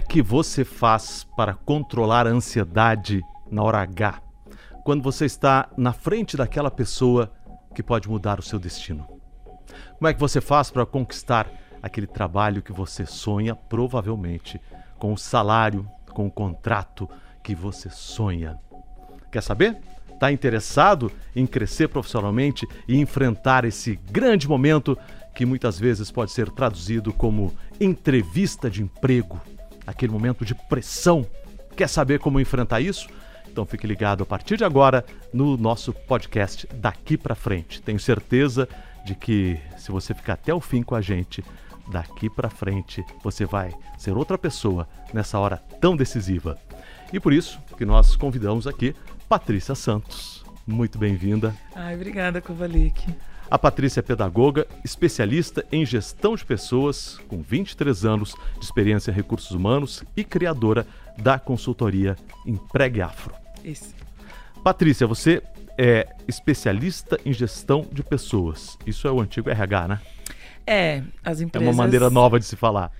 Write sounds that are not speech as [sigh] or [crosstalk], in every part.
é que você faz para controlar a ansiedade na hora H? Quando você está na frente daquela pessoa que pode mudar o seu destino? Como é que você faz para conquistar aquele trabalho que você sonha, provavelmente, com o salário, com o contrato que você sonha? Quer saber? Está interessado em crescer profissionalmente e enfrentar esse grande momento que muitas vezes pode ser traduzido como entrevista de emprego, aquele momento de pressão? Quer saber como enfrentar isso? Então fique ligado a partir de agora no nosso podcast daqui para frente. Tenho certeza de que se você ficar até o fim com a gente, daqui para frente você vai ser outra pessoa nessa hora tão decisiva. E por isso que nós convidamos aqui Patrícia Santos. Muito bem-vinda. Ai, obrigada, Kovalik. A Patrícia é pedagoga, especialista em gestão de pessoas, com 23 anos de experiência em recursos humanos e criadora da consultoria Empregue Afro. Isso. Patrícia, você é especialista em gestão de pessoas. Isso é o antigo RH, né? É, as empresas. É uma maneira nova de se falar.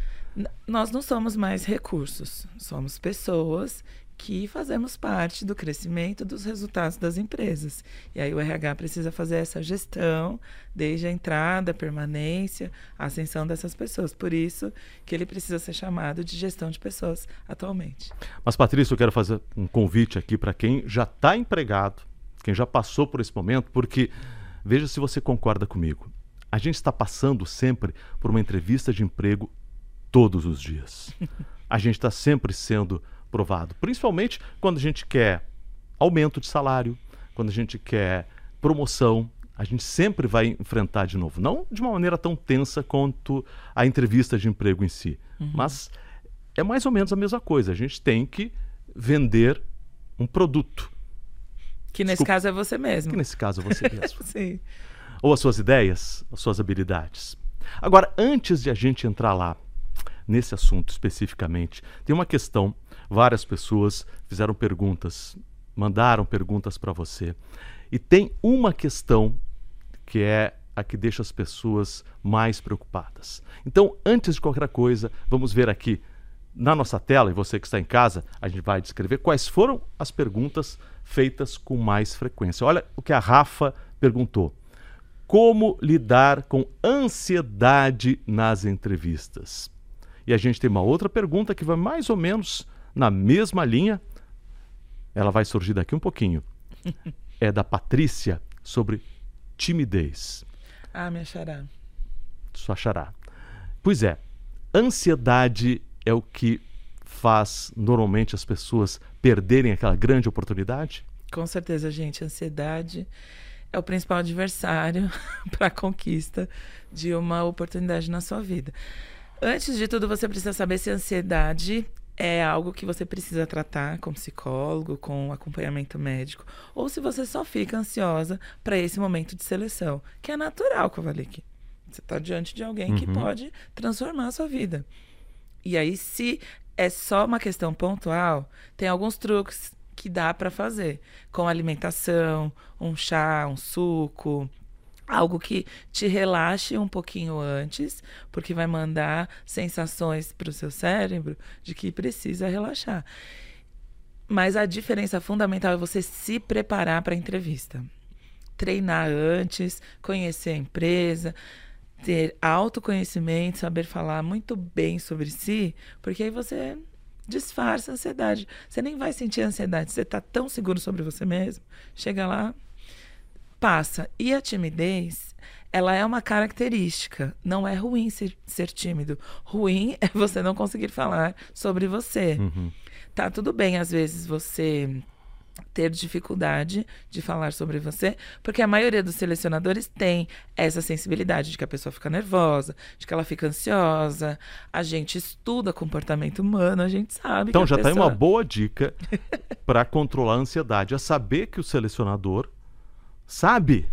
Nós não somos mais recursos, somos pessoas que fazemos parte do crescimento dos resultados das empresas. E aí o RH precisa fazer essa gestão desde a entrada, a permanência, a ascensão dessas pessoas. Por isso que ele precisa ser chamado de gestão de pessoas atualmente. Mas Patrícia, eu quero fazer um convite aqui para quem já está empregado, quem já passou por esse momento, porque veja se você concorda comigo. A gente está passando sempre por uma entrevista de emprego todos os dias. [laughs] A gente está sempre sendo provado. Principalmente quando a gente quer aumento de salário, quando a gente quer promoção, a gente sempre vai enfrentar de novo. Não de uma maneira tão tensa quanto a entrevista de emprego em si, uhum. mas é mais ou menos a mesma coisa. A gente tem que vender um produto. Que nesse Desculpa, caso é você mesmo. Que nesse caso é você [laughs] mesmo. Sim. Ou as suas ideias, as suas habilidades. Agora, antes de a gente entrar lá, nesse assunto especificamente, tem uma questão Várias pessoas fizeram perguntas, mandaram perguntas para você. E tem uma questão que é a que deixa as pessoas mais preocupadas. Então, antes de qualquer coisa, vamos ver aqui na nossa tela, e você que está em casa, a gente vai descrever quais foram as perguntas feitas com mais frequência. Olha o que a Rafa perguntou. Como lidar com ansiedade nas entrevistas? E a gente tem uma outra pergunta que vai mais ou menos na mesma linha, ela vai surgir daqui um pouquinho. [laughs] é da Patrícia sobre timidez. Ah, me achará. Sua achará. Pois é, ansiedade é o que faz normalmente as pessoas perderem aquela grande oportunidade? Com certeza, gente. Ansiedade é o principal adversário [laughs] para a conquista de uma oportunidade na sua vida. Antes de tudo, você precisa saber se a ansiedade é algo que você precisa tratar com psicólogo, com acompanhamento médico, ou se você só fica ansiosa para esse momento de seleção, que é natural, Kovalik. Você está diante de alguém uhum. que pode transformar a sua vida. E aí, se é só uma questão pontual, tem alguns truques que dá para fazer, com alimentação, um chá, um suco, algo que te relaxe um pouquinho antes, porque vai mandar sensações para o seu cérebro de que precisa relaxar. Mas a diferença fundamental é você se preparar para a entrevista. Treinar antes, conhecer a empresa, ter autoconhecimento, saber falar muito bem sobre si, porque aí você disfarça a ansiedade. Você nem vai sentir ansiedade, você está tão seguro sobre você mesmo. Chega lá, passa. E a timidez, ela é uma característica. Não é ruim ser, ser tímido. Ruim [laughs] é você não conseguir falar sobre você. Uhum. Tá tudo bem, às vezes, você ter dificuldade de falar sobre você, porque a maioria dos selecionadores tem essa sensibilidade de que a pessoa fica nervosa, de que ela fica ansiosa. A gente estuda comportamento humano, a gente sabe. Então já pessoa... aí uma boa dica para controlar a ansiedade, é saber que o selecionador sabe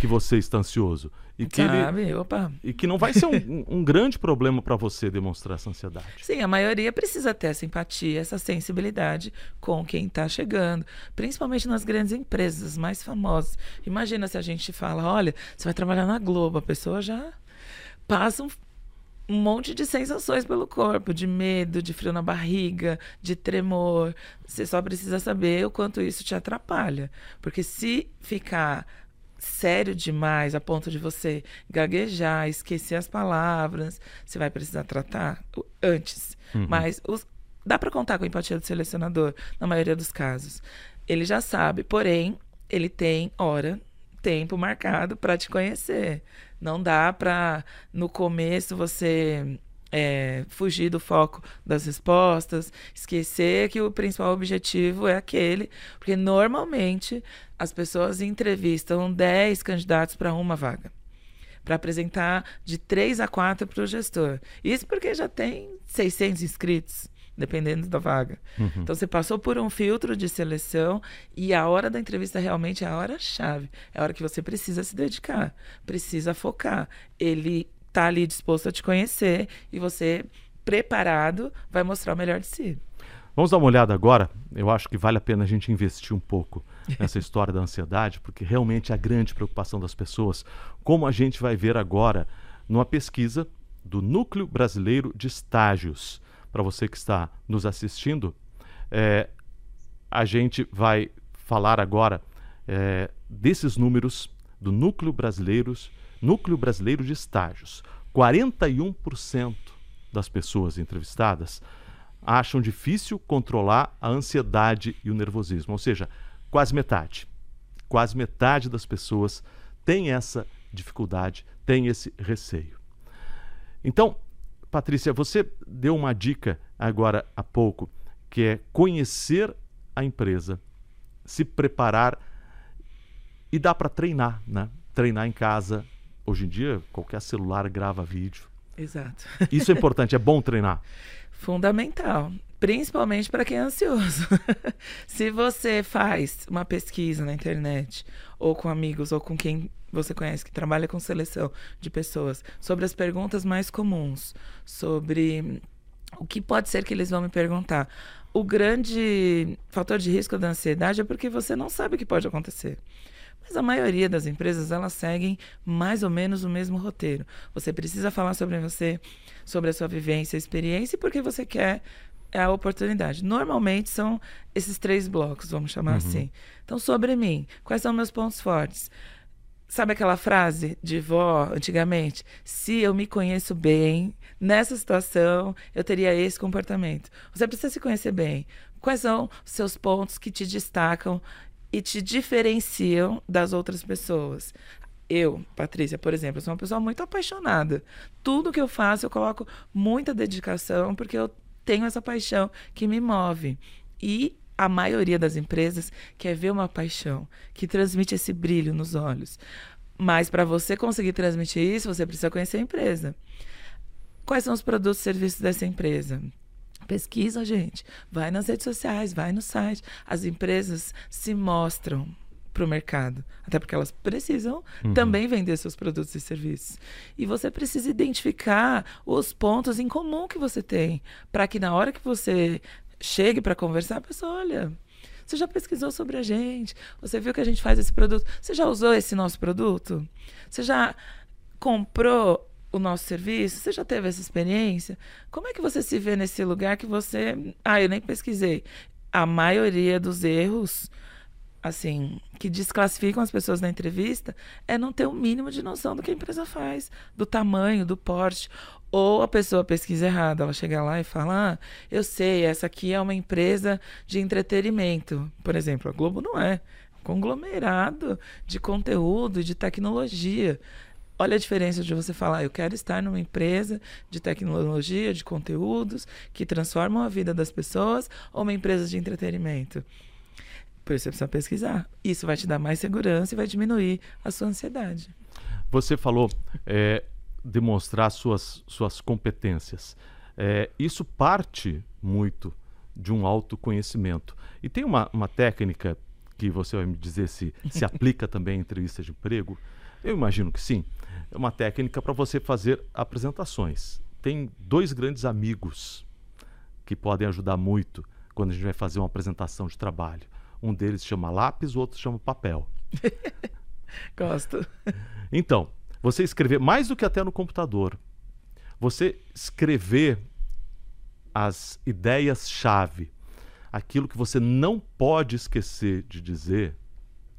que você está ansioso. E que, sabe, ele, opa. e que não vai ser um, [laughs] um grande problema para você demonstrar essa ansiedade. Sim, a maioria precisa ter essa empatia, essa sensibilidade com quem está chegando, principalmente nas grandes empresas mais famosas. Imagina se a gente fala: olha, você vai trabalhar na Globo, a pessoa já passa um, um monte de sensações pelo corpo, de medo, de frio na barriga, de tremor. Você só precisa saber o quanto isso te atrapalha. Porque se ficar sério demais a ponto de você gaguejar, esquecer as palavras, você vai precisar tratar antes. Uhum. Mas os, dá para contar com a empatia do selecionador na maioria dos casos. Ele já sabe, porém, ele tem hora, tempo marcado para te conhecer. Não dá para no começo você é, fugir do foco das respostas, esquecer que o principal objetivo é aquele, porque normalmente as pessoas entrevistam 10 candidatos para uma vaga. Para apresentar de 3 a 4 para o gestor. Isso porque já tem 600 inscritos dependendo da vaga. Uhum. Então você passou por um filtro de seleção e a hora da entrevista realmente é a hora chave, é a hora que você precisa se dedicar, precisa focar. Ele tá ali disposto a te conhecer e você preparado vai mostrar o melhor de si. Vamos dar uma olhada agora. Eu acho que vale a pena a gente investir um pouco [laughs] nessa história da ansiedade, porque realmente é a grande preocupação das pessoas, como a gente vai ver agora numa pesquisa do Núcleo Brasileiro de Estágios para você que está nos assistindo, é, a gente vai falar agora é, desses números do Núcleo Brasileiros, Núcleo Brasileiro de Estágios. 41% das pessoas entrevistadas acham difícil controlar a ansiedade e o nervosismo, ou seja, quase metade. Quase metade das pessoas tem essa dificuldade, tem esse receio. Então, Patrícia, você deu uma dica agora há pouco, que é conhecer a empresa, se preparar e dá para treinar, né? Treinar em casa. Hoje em dia, qualquer celular grava vídeo. Exato. Isso é importante, é bom treinar. [laughs] Fundamental, principalmente para quem é ansioso. [laughs] se você faz uma pesquisa na internet, ou com amigos, ou com quem você conhece que trabalha com seleção de pessoas, sobre as perguntas mais comuns, sobre o que pode ser que eles vão me perguntar. O grande fator de risco da ansiedade é porque você não sabe o que pode acontecer. Mas a maioria das empresas, elas seguem mais ou menos o mesmo roteiro. Você precisa falar sobre você, sobre a sua vivência, experiência e porque você quer a oportunidade. Normalmente são esses três blocos, vamos chamar uhum. assim. Então, sobre mim, quais são meus pontos fortes? Sabe aquela frase de vó antigamente? Se eu me conheço bem, nessa situação, eu teria esse comportamento. Você precisa se conhecer bem. Quais são os seus pontos que te destacam e te diferenciam das outras pessoas? Eu, Patrícia, por exemplo, sou uma pessoa muito apaixonada. Tudo que eu faço, eu coloco muita dedicação, porque eu tenho essa paixão que me move. E a maioria das empresas quer ver uma paixão que transmite esse brilho nos olhos. Mas para você conseguir transmitir isso, você precisa conhecer a empresa. Quais são os produtos e serviços dessa empresa? Pesquisa, gente. Vai nas redes sociais, vai no site. As empresas se mostram para o mercado. Até porque elas precisam uhum. também vender seus produtos e serviços. E você precisa identificar os pontos em comum que você tem, para que na hora que você chegue para conversar, a pessoa, olha, você já pesquisou sobre a gente? Você viu que a gente faz esse produto? Você já usou esse nosso produto? Você já comprou o nosso serviço? Você já teve essa experiência? Como é que você se vê nesse lugar que você. Ah, eu nem pesquisei. A maioria dos erros assim, que desclassificam as pessoas na entrevista é não ter o mínimo de noção do que a empresa faz, do tamanho, do porte. Ou a pessoa pesquisa errado, ela chega lá e fala: ah, eu sei, essa aqui é uma empresa de entretenimento. Por exemplo, a Globo não é. Um conglomerado de conteúdo, de tecnologia. Olha a diferença de você falar, eu quero estar numa empresa de tecnologia, de conteúdos que transformam a vida das pessoas, ou uma empresa de entretenimento. Por isso você precisa pesquisar. Isso vai te dar mais segurança e vai diminuir a sua ansiedade. Você falou é, demonstrar suas, suas competências. É, isso parte muito de um autoconhecimento. E tem uma, uma técnica que você vai me dizer se se aplica [laughs] também em entrevista de emprego. Eu imagino que sim. É uma técnica para você fazer apresentações. Tem dois grandes amigos que podem ajudar muito quando a gente vai fazer uma apresentação de trabalho. Um deles chama lápis, o outro chama papel. [laughs] Gosto. Então, você escrever mais do que até no computador. Você escrever as ideias-chave, aquilo que você não pode esquecer de dizer,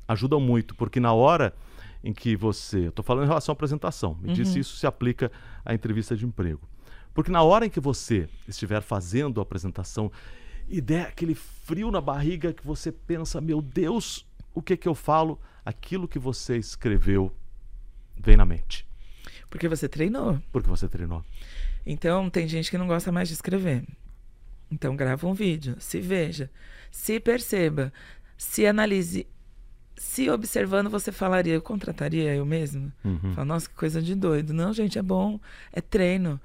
ajuda muito, porque na hora em que você. Estou falando em relação à apresentação, me uhum. disse isso se aplica à entrevista de emprego. Porque na hora em que você estiver fazendo a apresentação e der aquele frio na barriga que você pensa, meu Deus, o que que eu falo? Aquilo que você escreveu vem na mente. Porque você treinou. Porque você treinou. Então, tem gente que não gosta mais de escrever. Então, grava um vídeo, se veja, se perceba, se analise. Se observando, você falaria, eu contrataria eu mesmo? Uhum. Fala, nossa, que coisa de doido. Não, gente, é bom, é treino.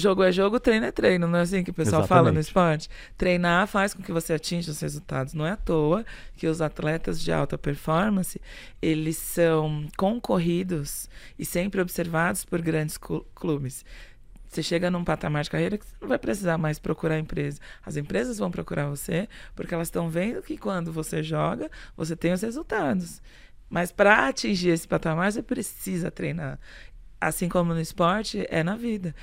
Jogo é jogo, treino é treino, não é assim que o pessoal Exatamente. fala no esporte? Treinar faz com que você atinja os resultados. Não é à toa que os atletas de alta performance, eles são concorridos e sempre observados por grandes clubes. Você chega num patamar de carreira que você não vai precisar mais procurar empresa. As empresas vão procurar você porque elas estão vendo que quando você joga, você tem os resultados. Mas para atingir esse patamar, você precisa treinar. Assim como no esporte, é na vida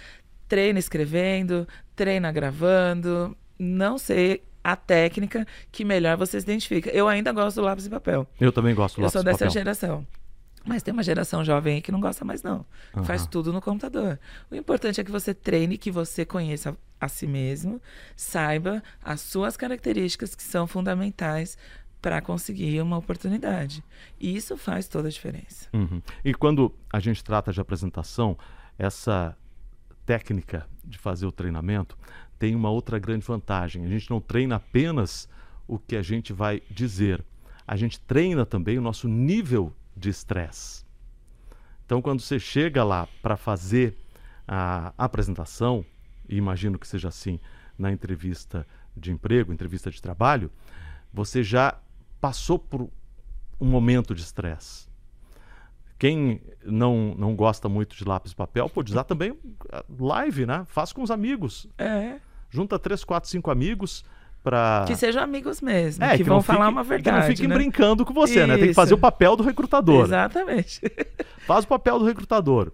treina escrevendo, treina gravando. Não sei a técnica que melhor você se identifica. Eu ainda gosto do lápis e papel. Eu também gosto do lápis e papel. Eu sou dessa geração. Mas tem uma geração jovem aí que não gosta mais, não. Uhum. Faz tudo no computador. O importante é que você treine, que você conheça a si mesmo, saiba as suas características que são fundamentais para conseguir uma oportunidade. E isso faz toda a diferença. Uhum. E quando a gente trata de apresentação, essa técnica de fazer o treinamento tem uma outra grande vantagem. A gente não treina apenas o que a gente vai dizer, a gente treina também o nosso nível de estresse. Então, quando você chega lá para fazer a apresentação, e imagino que seja assim na entrevista de emprego, entrevista de trabalho, você já passou por um momento de estresse. Quem não, não gosta muito de lápis e papel, pode usar também live, né? Faz com os amigos. É. Junta três, quatro, cinco amigos para que sejam amigos mesmo, é, que, que vão falar fique, uma verdade. Que não fiquem né? brincando com você, Isso. né? Tem que fazer o papel do recrutador. Exatamente. [laughs] Faz o papel do recrutador.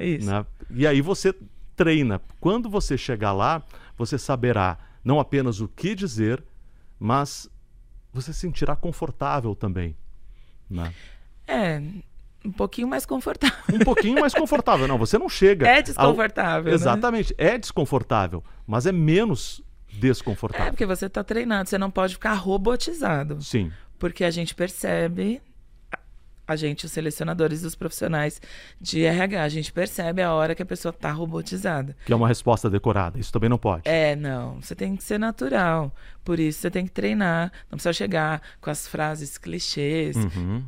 Isso. Né? E aí você treina. Quando você chegar lá, você saberá não apenas o que dizer, mas você se sentirá confortável também. Né? É, um pouquinho mais confortável. Um pouquinho mais confortável. Não, você não chega. É desconfortável. Ao... Né? Exatamente. É desconfortável, mas é menos desconfortável. É porque você está treinado, você não pode ficar robotizado. Sim. Porque a gente percebe, a gente, os selecionadores dos profissionais de RH, a gente percebe a hora que a pessoa está robotizada. Que é uma resposta decorada, isso também não pode. É, não. Você tem que ser natural. Por isso você tem que treinar. Não precisa chegar com as frases clichês. Uhum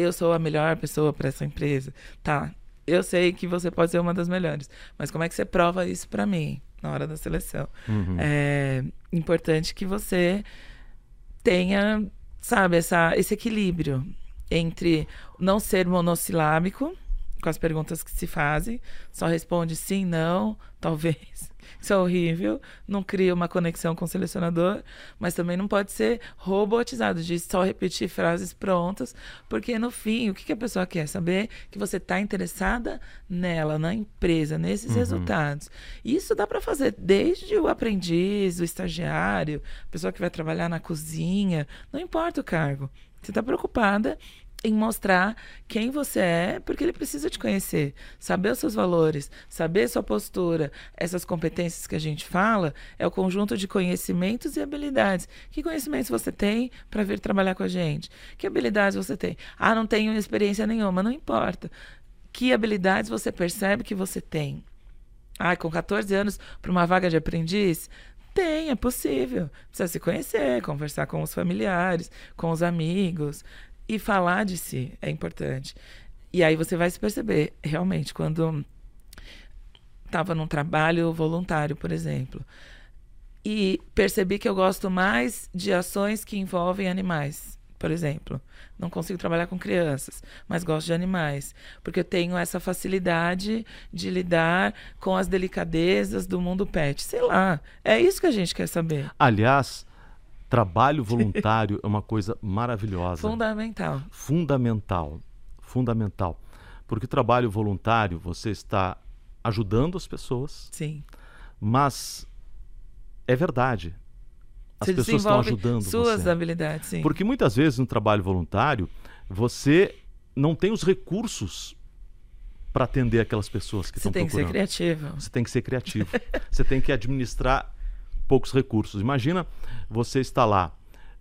eu sou a melhor pessoa para essa empresa. Tá, eu sei que você pode ser uma das melhores, mas como é que você prova isso para mim na hora da seleção? Uhum. É importante que você tenha, sabe, essa, esse equilíbrio entre não ser monossilábico com as perguntas que se fazem, só responde sim, não, [laughs] talvez. Isso é horrível, não cria uma conexão com o selecionador, mas também não pode ser robotizado de só repetir frases prontas, porque no fim, o que, a pessoa quer saber? Que você está interessada nela, na empresa, nesses uhum. resultados. Isso dá para fazer desde o aprendiz, o estagiário, a pessoa que vai trabalhar na cozinha, não importa o cargo. Você está preocupada em mostrar quem você é, porque ele precisa te conhecer, saber os seus valores, saber sua postura. Essas competências que a gente fala é o conjunto de conhecimentos e habilidades. Que conhecimentos você tem para vir trabalhar com a gente? Que habilidades você tem? Ah, não tenho experiência nenhuma, não importa. Que habilidades você percebe que você tem? Ah, com 14 anos para uma vaga de aprendiz? Tem, é possível. Precisa se conhecer, conversar com os familiares, com os amigos, e falar de si é importante. E aí você vai se perceber, realmente, quando estava num trabalho voluntário, por exemplo, e percebi que eu gosto mais de ações que envolvem animais, por exemplo. Não consigo trabalhar com crianças, mas gosto de animais, porque eu tenho essa facilidade de lidar com as delicadezas do mundo pet. Sei lá, é isso que a gente quer saber. Aliás, Trabalho voluntário é uma coisa maravilhosa. Fundamental. Fundamental. Fundamental. Porque trabalho voluntário, você está ajudando as pessoas. Sim. Mas é verdade. As Você pessoas estão ajudando suas você. habilidades, sim. Porque muitas vezes no trabalho voluntário, você não tem os recursos para atender aquelas pessoas que Você estão tem que ser procurando. criativo. Você tem que ser criativo. você tem que administrar poucos recursos. Imagina você está lá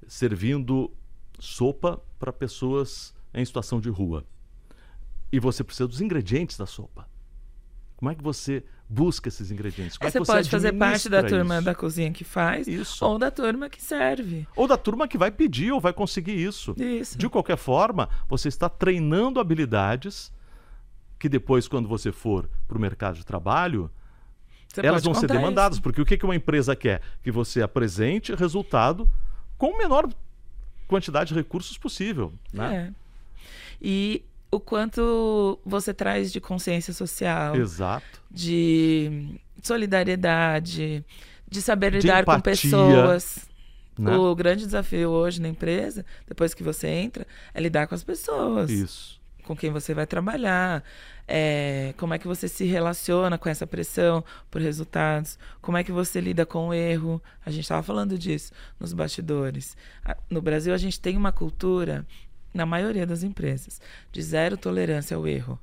servindo sopa para pessoas em situação de rua. E você precisa dos ingredientes da sopa. Como é que você busca esses ingredientes? Como é que você pode fazer parte da turma isso? da cozinha que faz Isso. ou da turma que serve. Ou da turma que vai pedir ou vai conseguir isso. Isso. De qualquer forma, você está treinando habilidades que depois, quando você for para o mercado de trabalho, Você elas vão ser demandadas. isso. Porque o que que uma empresa quer? Que você apresente resultado com a menor quantidade de recursos possível. Né? É. E o quanto você traz de consciência social, Exato. de solidariedade, de saber De lidar com empatia, pessoas. Né? O grande desafio hoje na empresa, depois que você entra, é lidar com as pessoas. Isso. Com quem você vai trabalhar, é, como é que você se relaciona com essa pressão por resultados, como é que você lida com o erro. A gente estava falando disso nos bastidores. No Brasil, a gente tem uma cultura, na maioria das empresas, de zero tolerância ao erro.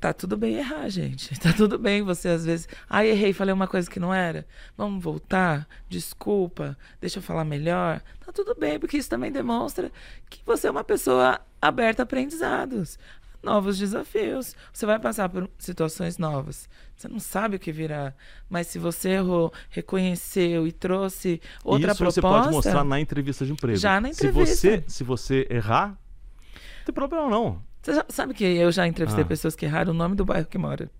Tá tudo bem errar, gente. [laughs] Tá tudo bem você às vezes. Ah, errei, falei uma coisa que não era. Vamos voltar? Desculpa, deixa eu falar melhor. Tá tudo bem, porque isso também demonstra que você é uma pessoa aberta a aprendizados, novos desafios. Você vai passar por situações novas. Você não sabe o que virá. Mas se você errou, reconheceu e trouxe outra Isso proposta. você pode mostrar na entrevista de emprego. Já na Se você, entrevista. se você errar, não tem problema não. Você já- sabe que eu já entrevistei Ah. pessoas que erraram o nome do bairro que mora.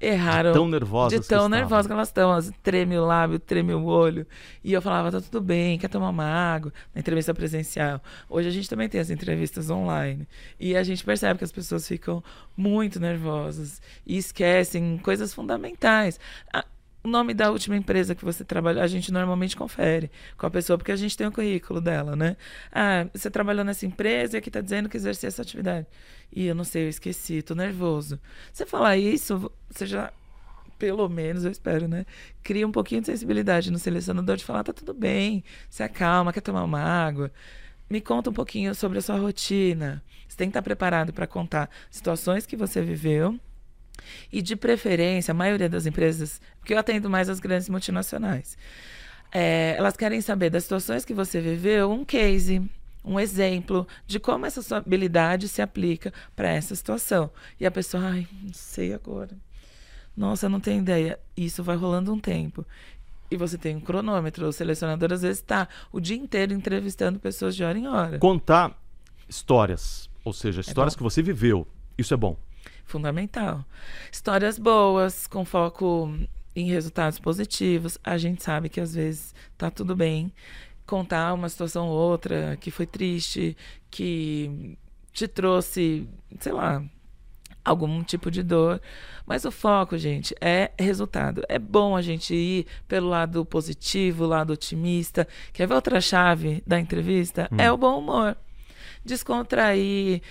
Erraram. Tão nervosas De tão que elas estão. Elas treme o lábio, treme o olho. E eu falava, tá tudo bem, quer tomar uma água? Na entrevista presencial. Hoje a gente também tem as entrevistas online. E a gente percebe que as pessoas ficam muito nervosas e esquecem coisas fundamentais. Ah, o nome da última empresa que você trabalhou, a gente normalmente confere com a pessoa, porque a gente tem o currículo dela, né? Ah, você trabalhou nessa empresa e aqui tá dizendo que exercia essa atividade. E eu não sei, eu esqueci, tô nervoso. Você falar isso, você já, pelo menos, eu espero, né? Cria um pouquinho de sensibilidade no selecionador de falar, tá tudo bem, se acalma, quer tomar uma água. Me conta um pouquinho sobre a sua rotina. Você tem que estar preparado para contar situações que você viveu e de preferência, a maioria das empresas, porque eu atendo mais as grandes multinacionais, é, elas querem saber das situações que você viveu, um case, um exemplo de como essa sua habilidade se aplica para essa situação. E a pessoa, ai, não sei agora. Nossa, não tenho ideia. Isso vai rolando um tempo. E você tem um cronômetro. O selecionador às vezes está o dia inteiro entrevistando pessoas de hora em hora. Contar histórias, ou seja, histórias bom. que você viveu. Isso é bom. fundamental. Histórias boas, com foco em resultados positivos. A gente sabe que às vezes tá tudo bem. Contar uma situação ou outra que foi triste, que te trouxe, sei lá, algum tipo de dor. Mas o foco, gente, é resultado. É bom a gente ir pelo lado positivo, lado otimista. Quer ver outra chave da entrevista? É o bom humor. Descontrair,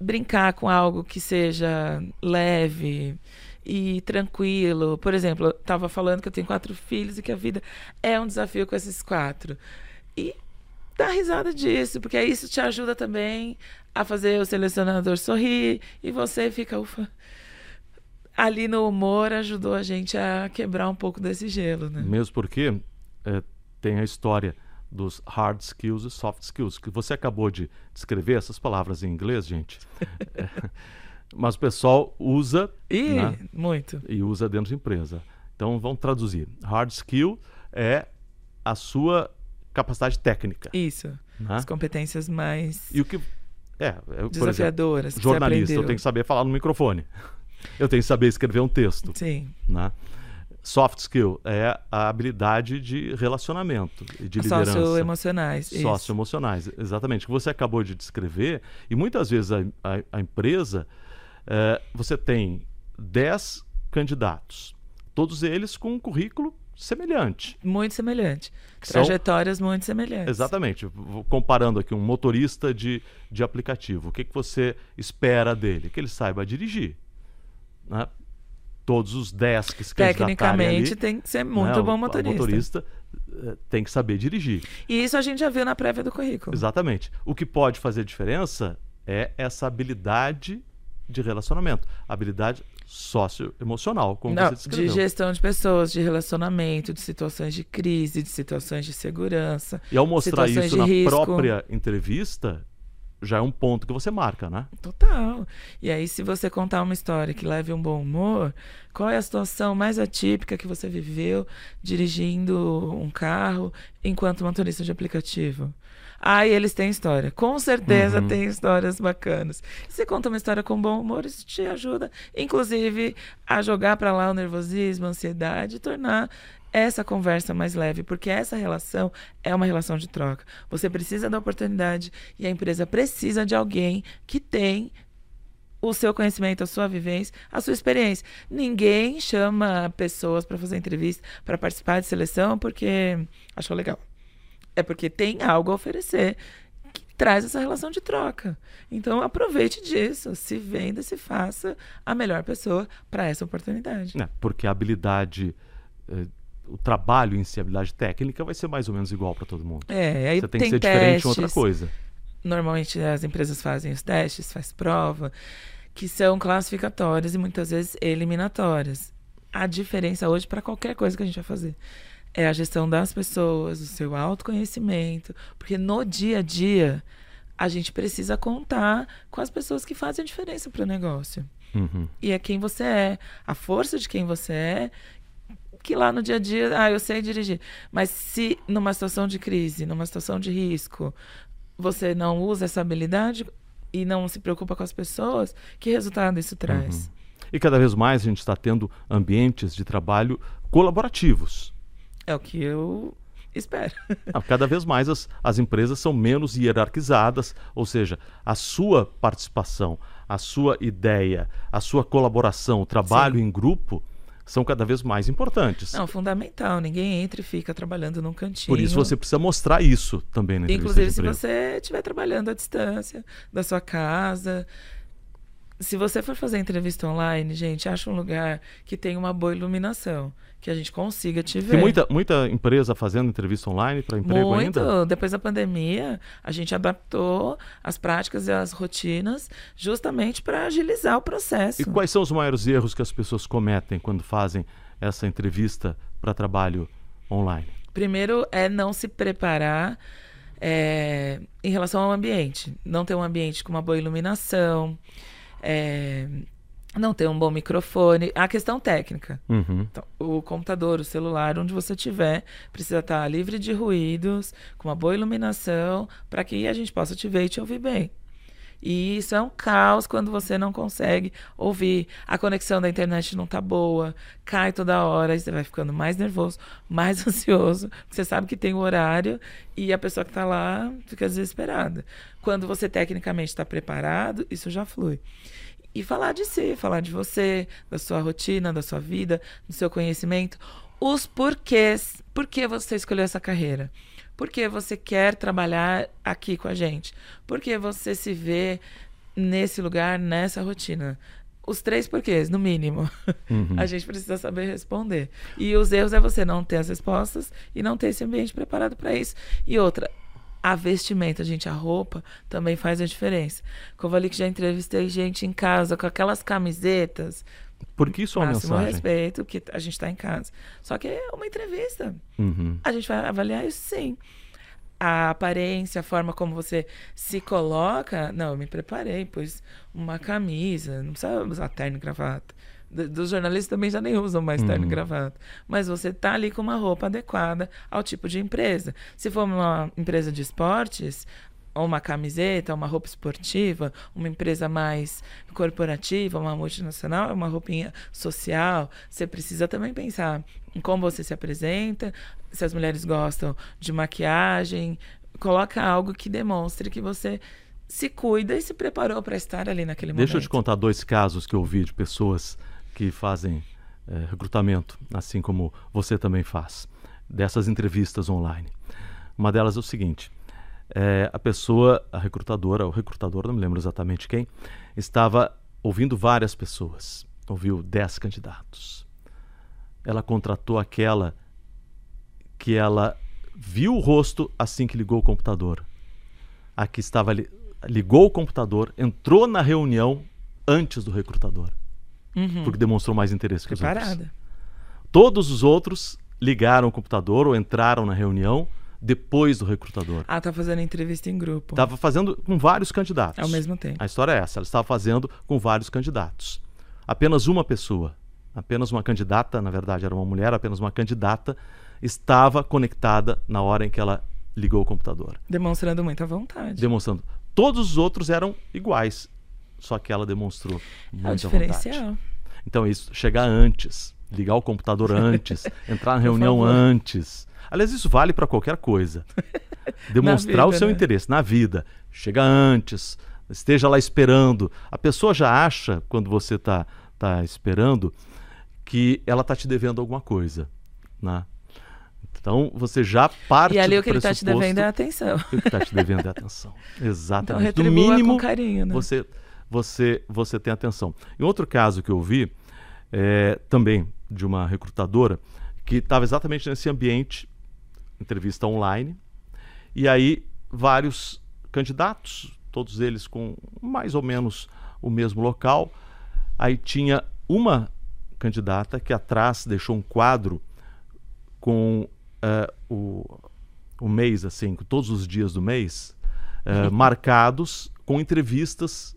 brincar com algo que seja leve e tranquilo. Por exemplo, eu estava falando que eu tenho quatro filhos e que a vida é um desafio com esses quatro. E dá risada disso, porque isso te ajuda também a fazer o selecionador sorrir e você fica, ufa. Ali no humor ajudou a gente a quebrar um pouco desse gelo, né? Mesmo porque é, tem a história dos hard skills e soft skills, que você acabou de descrever essas palavras em inglês, gente. [laughs] Mas o pessoal usa E né, muito. e usa dentro de empresa. Então vamos traduzir. Hard skill é a sua capacidade técnica. Isso. né? As competências mais E o que é, é, exemplo, desafiadoras você jornalista, eu tenho que saber falar no microfone. Eu tenho que saber escrever um texto. Sim. né? Soft skill é a habilidade de relacionamento e de liderança. Socioemocionais. Socioemocionais, exatamente. Que você acabou de descrever. E muitas vezes a, a- a empresa, eh, você tem 10 candidatos, todos eles com um currículo semelhante. Muito semelhante. Que são- Trajetórias muito semelhantes. Exatamente. Comparando aqui um motorista de, de aplicativo, o que, que você espera dele? Que ele saiba dirigir. né? todos os 10 que se Tecnicamente ali, tem que ser muito né, bom motorista. O motorista eh, tem que saber dirigir. E isso a gente já viu na prévia do currículo. Exatamente. O que pode fazer diferença é essa habilidade de relacionamento, habilidade socioemocional, como Não, você descreveu. De gestão de pessoas, de relacionamento, de situações de crise, de situações de segurança. E ao mostrar isso na risco. própria entrevista, já é um ponto que você marca, né? Total. E aí, se você contar uma história que leve um bom humor, qual é a situação mais atípica que você viveu dirigindo um carro enquanto motorista de aplicativo? Aí eles têm história. Com certeza uhum. tem histórias bacanas. Você conta uma história com bom humor, isso te ajuda, inclusive, a jogar para lá o nervosismo, a ansiedade, e tornar essa conversa mais leve, porque essa relação é uma relação de troca. Você precisa da oportunidade e a empresa precisa de alguém que tem o seu conhecimento, a sua vivência, a sua experiência. Ninguém chama pessoas para fazer entrevista, para participar de seleção porque achou legal. É porque tem algo a oferecer que traz essa relação de troca. Então aproveite disso, se venda, se faça a melhor pessoa para essa oportunidade. É, porque a habilidade, eh, o trabalho em si, a habilidade técnica vai ser mais ou menos igual para todo mundo. É, aí Você tem, tem que ser testes, diferente em outra coisa. Normalmente as empresas fazem os testes, faz prova, que são classificatórias e muitas vezes eliminatórias. A diferença hoje para qualquer coisa que a gente vai fazer é a gestão das pessoas, o seu autoconhecimento, porque no dia a dia a gente precisa contar com as pessoas que fazem a diferença para o negócio. Uhum. E é quem você é, a força de quem você é, que lá no dia a dia, ah, eu sei dirigir. Mas se numa situação de crise, numa situação de risco, você não usa essa habilidade e não se preocupa com as pessoas, que resultado isso traz? Uhum. E cada vez mais a gente está tendo ambientes de trabalho colaborativos. É o que eu espero. [laughs] cada vez mais as, as empresas são menos hierarquizadas, ou seja, a sua participação, a sua ideia, a sua colaboração, o trabalho Sim. em grupo são cada vez mais importantes. Não, fundamental. Ninguém entra e fica trabalhando num cantinho. Por isso você precisa mostrar isso também na entrevista Inclusive, se você estiver trabalhando à distância da sua casa. Se você for fazer entrevista online, gente, acha um lugar que tem uma boa iluminação que a gente consiga te ver. Tem muita, muita empresa fazendo entrevista online para emprego Muito. ainda? Depois da pandemia, a gente adaptou as práticas e as rotinas justamente para agilizar o processo. E quais são os maiores erros que as pessoas cometem quando fazem essa entrevista para trabalho online? Primeiro é não se preparar é, em relação ao ambiente. Não ter um ambiente com uma boa iluminação. É, não ter um bom microfone. A questão técnica. Uhum. Então, o computador, o celular, onde você estiver, precisa estar livre de ruídos, com uma boa iluminação, para que a gente possa te ver e te ouvir bem. E isso é um caos quando você não consegue ouvir. A conexão da internet não tá boa, cai toda hora, e você vai ficando mais nervoso, mais [laughs] ansioso. Você sabe que tem o horário e a pessoa que está lá fica desesperada. Quando você tecnicamente está preparado, isso já flui e falar de si, falar de você, da sua rotina, da sua vida, do seu conhecimento, os porquês, por que você escolheu essa carreira? Por que você quer trabalhar aqui com a gente? Por que você se vê nesse lugar, nessa rotina? Os três porquês, no mínimo. [laughs] Uhum. A gente precisa saber responder. E os erros é você não ter as respostas e não ter esse ambiente preparado para isso. E outra, a vestimenta, gente, a roupa também faz a diferença. Kovalik já entrevistei gente em casa com aquelas camisetas. Porque isso é uma máximo mensagem. respeito, que a gente está em casa. Só que é uma entrevista. Uhum. A gente vai avaliar isso sim. A aparência, a forma como você se coloca. Não, eu me preparei, pus uma camisa, não precisa usar terno e gravata dos jornalistas também já nem usam mais terno uhum. e gravata. Mas você tá ali com uma roupa adequada ao tipo de empresa. Se for uma empresa de esportes, ou uma camiseta, uma roupa esportiva, uma empresa mais corporativa, uma multinacional, uma roupinha social. Você precisa também pensar em como você se apresenta, se as mulheres gostam de maquiagem. Coloca algo que demonstre que você se cuida e se preparou para estar ali naquele momento. Deixa eu te contar dois casos que eu vi de pessoas que fazem é, recrutamento, assim como você também faz, dessas entrevistas online. Uma delas é o seguinte: é, a pessoa, a recrutadora, o recrutador, não me lembro exatamente quem, estava ouvindo várias pessoas. ouviu 10 candidatos. Ela contratou aquela que ela viu o rosto assim que ligou o computador. A que estava ligou o computador, entrou na reunião antes do recrutador. Uhum. Porque demonstrou mais interesse que os outros. Preparada. Todos os outros ligaram o computador ou entraram na reunião depois do recrutador. Ah, tá fazendo entrevista em grupo. Estava fazendo com vários candidatos. Ao mesmo tempo. A história é essa, ela estava fazendo com vários candidatos. Apenas uma pessoa, apenas uma candidata, na verdade era uma mulher, apenas uma candidata, estava conectada na hora em que ela ligou o computador. Demonstrando muita vontade. Demonstrando. Todos os outros eram iguais, só que ela demonstrou é o muita diferencial. vontade. Então, isso, chegar antes, ligar o computador [laughs] antes, entrar na reunião antes. Aliás, isso vale para qualquer coisa. [laughs] Demonstrar vida, o seu né? interesse na vida. Chega antes, esteja lá esperando. A pessoa já acha, quando você está tá esperando, que ela está te devendo alguma coisa. Né? Então, você já parte E ali o que ele tá te devendo é atenção. o que está te devendo é atenção. [laughs] Então Exatamente. no retribua mínimo, carinho, né? você, você, você tem atenção. Em outro caso que eu vi, é, também de uma recrutadora, que estava exatamente nesse ambiente, entrevista online, e aí vários candidatos, todos eles com mais ou menos o mesmo local. Aí tinha uma candidata que atrás deixou um quadro com eh, o, o mês, assim, com todos os dias do mês, eh, [laughs] marcados com entrevistas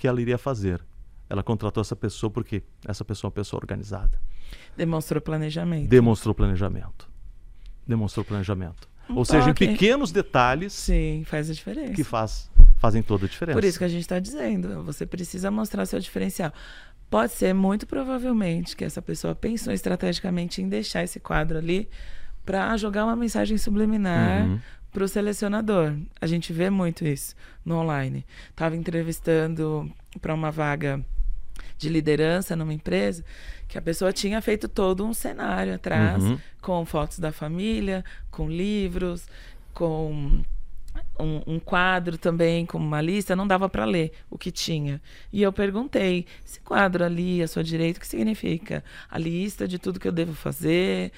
que ela iria fazer. Ela contratou essa pessoa porque essa pessoa é uma pessoa organizada. Demonstrou planejamento. Demonstrou planejamento. Demonstrou planejamento. Um Ou seja, em toque. pequenos detalhes Sim, faz a diferença. que faz, fazem toda a diferença. Por isso que a gente está dizendo, você precisa mostrar seu diferencial. Pode ser muito provavelmente que essa pessoa pensou estrategicamente em deixar esse quadro ali para jogar uma mensagem subliminar Uhum. Para o selecionador. A gente vê muito isso no online. Estava entrevistando para uma vaga de liderança numa empresa que a pessoa tinha feito todo um cenário atrás Uhum. com fotos da família, com livros, com um, um quadro também com uma lista, não dava para ler o que tinha. E eu perguntei: esse quadro ali à sua direita, o que significa? A lista de tudo que eu devo fazer,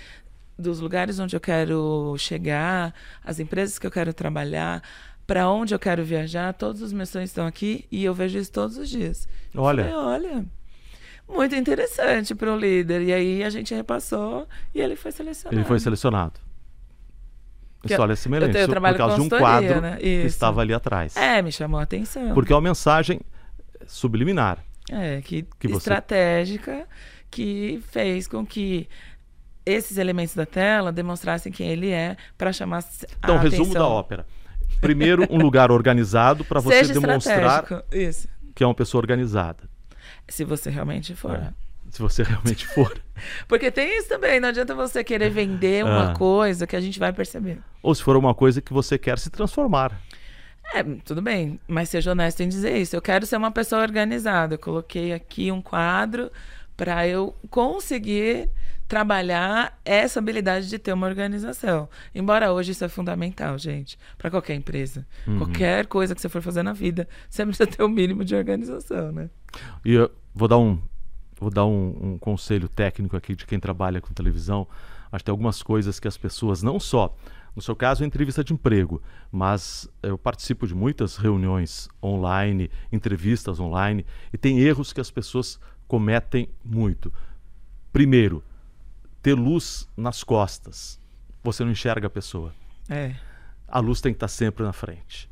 dos lugares onde eu quero chegar, as empresas que eu quero trabalhar, para onde eu quero viajar, todos os meus sonhos estão aqui e eu vejo isso todos os dias. Olha. falei, olha, muito interessante para o líder. E aí a gente repassou e ele foi selecionado. Ele foi selecionado. Que História eu- semelhante. eu eu por causa de um quadro né? que Isso. estava ali atrás. É, me chamou a atenção. Porque é uma mensagem subliminar. É, que, Que você- estratégica que fez com que esses elementos da tela demonstrassem quem ele é para chamar a Então, resumo atenção. da ópera. Primeiro, um lugar organizado para [laughs] você Seja demonstrar. Isso. que é uma pessoa organizada. Se você realmente for. É. Se você [laughs] realmente for. Porque tem isso também, não adianta você querer vender uma Ah. coisa que a gente vai perceber. Ou se for uma coisa que você quer se transformar. É, tudo bem, mas seja honesto em dizer isso. Eu quero ser uma pessoa organizada. Eu coloquei aqui um quadro para eu conseguir trabalhar essa habilidade de ter uma organização. Embora hoje isso é fundamental, gente, para qualquer empresa. Uhum. Qualquer coisa que você for fazer na vida, [laughs] você precisa ter o mínimo de organização, né? E eu vou dar um, vou dar um, um conselho técnico aqui de quem trabalha com televisão. Acho que tem algumas coisas que as pessoas, não só, no seu caso, é entrevista de emprego, mas eu participo de muitas reuniões online, entrevistas online, e tem erros que as pessoas cometem muito. Primeiro, ter luz nas costas. Você não enxerga a pessoa É. a luz tem que estar sempre na frente.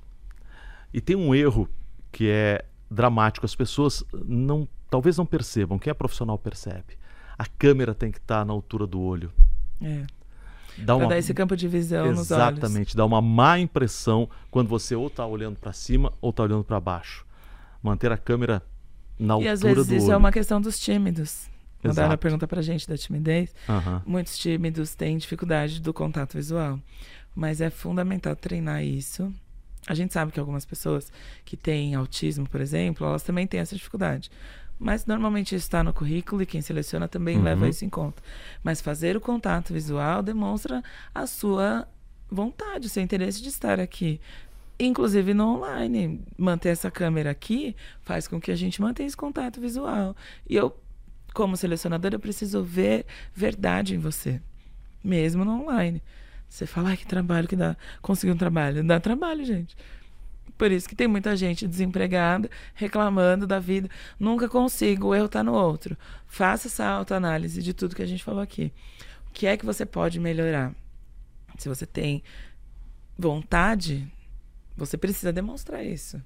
E tem um erro que é dramático, as pessoas não, talvez não percebam, quem é profissional percebe. A câmera tem que estar na altura do olho. É. Dá Pra uma dar esse campo de visão nos olhos. Exatamente, dá uma má impressão quando você ou está olhando para cima ou está olhando para baixo. Manter a câmera na E altura às vezes do isso olho. é uma questão dos tímidos. Mandaram a pergunta pra gente da timidez. Aham. Muitos tímidos têm dificuldade do contato visual, mas é fundamental treinar isso. A gente sabe que algumas pessoas que têm autismo, por exemplo, elas também têm essa dificuldade. Mas normalmente isso está no currículo e quem seleciona também Uhum. leva isso em conta. Mas fazer o contato visual demonstra a sua vontade, o seu interesse de estar aqui. Inclusive no online. Manter essa câmera aqui faz com que a gente mantenha esse contato visual. E eu como selecionador, eu preciso ver verdade em você, mesmo no online. Você fala, ai, que trabalho que dá. Conseguir um trabalho. Dá trabalho, gente. Por isso que tem muita gente desempregada, reclamando da vida. Nunca consigo, o erro está no outro. Faça essa autoanálise de tudo que a gente falou aqui. O que é que você pode melhorar? Se você tem vontade, você precisa demonstrar isso.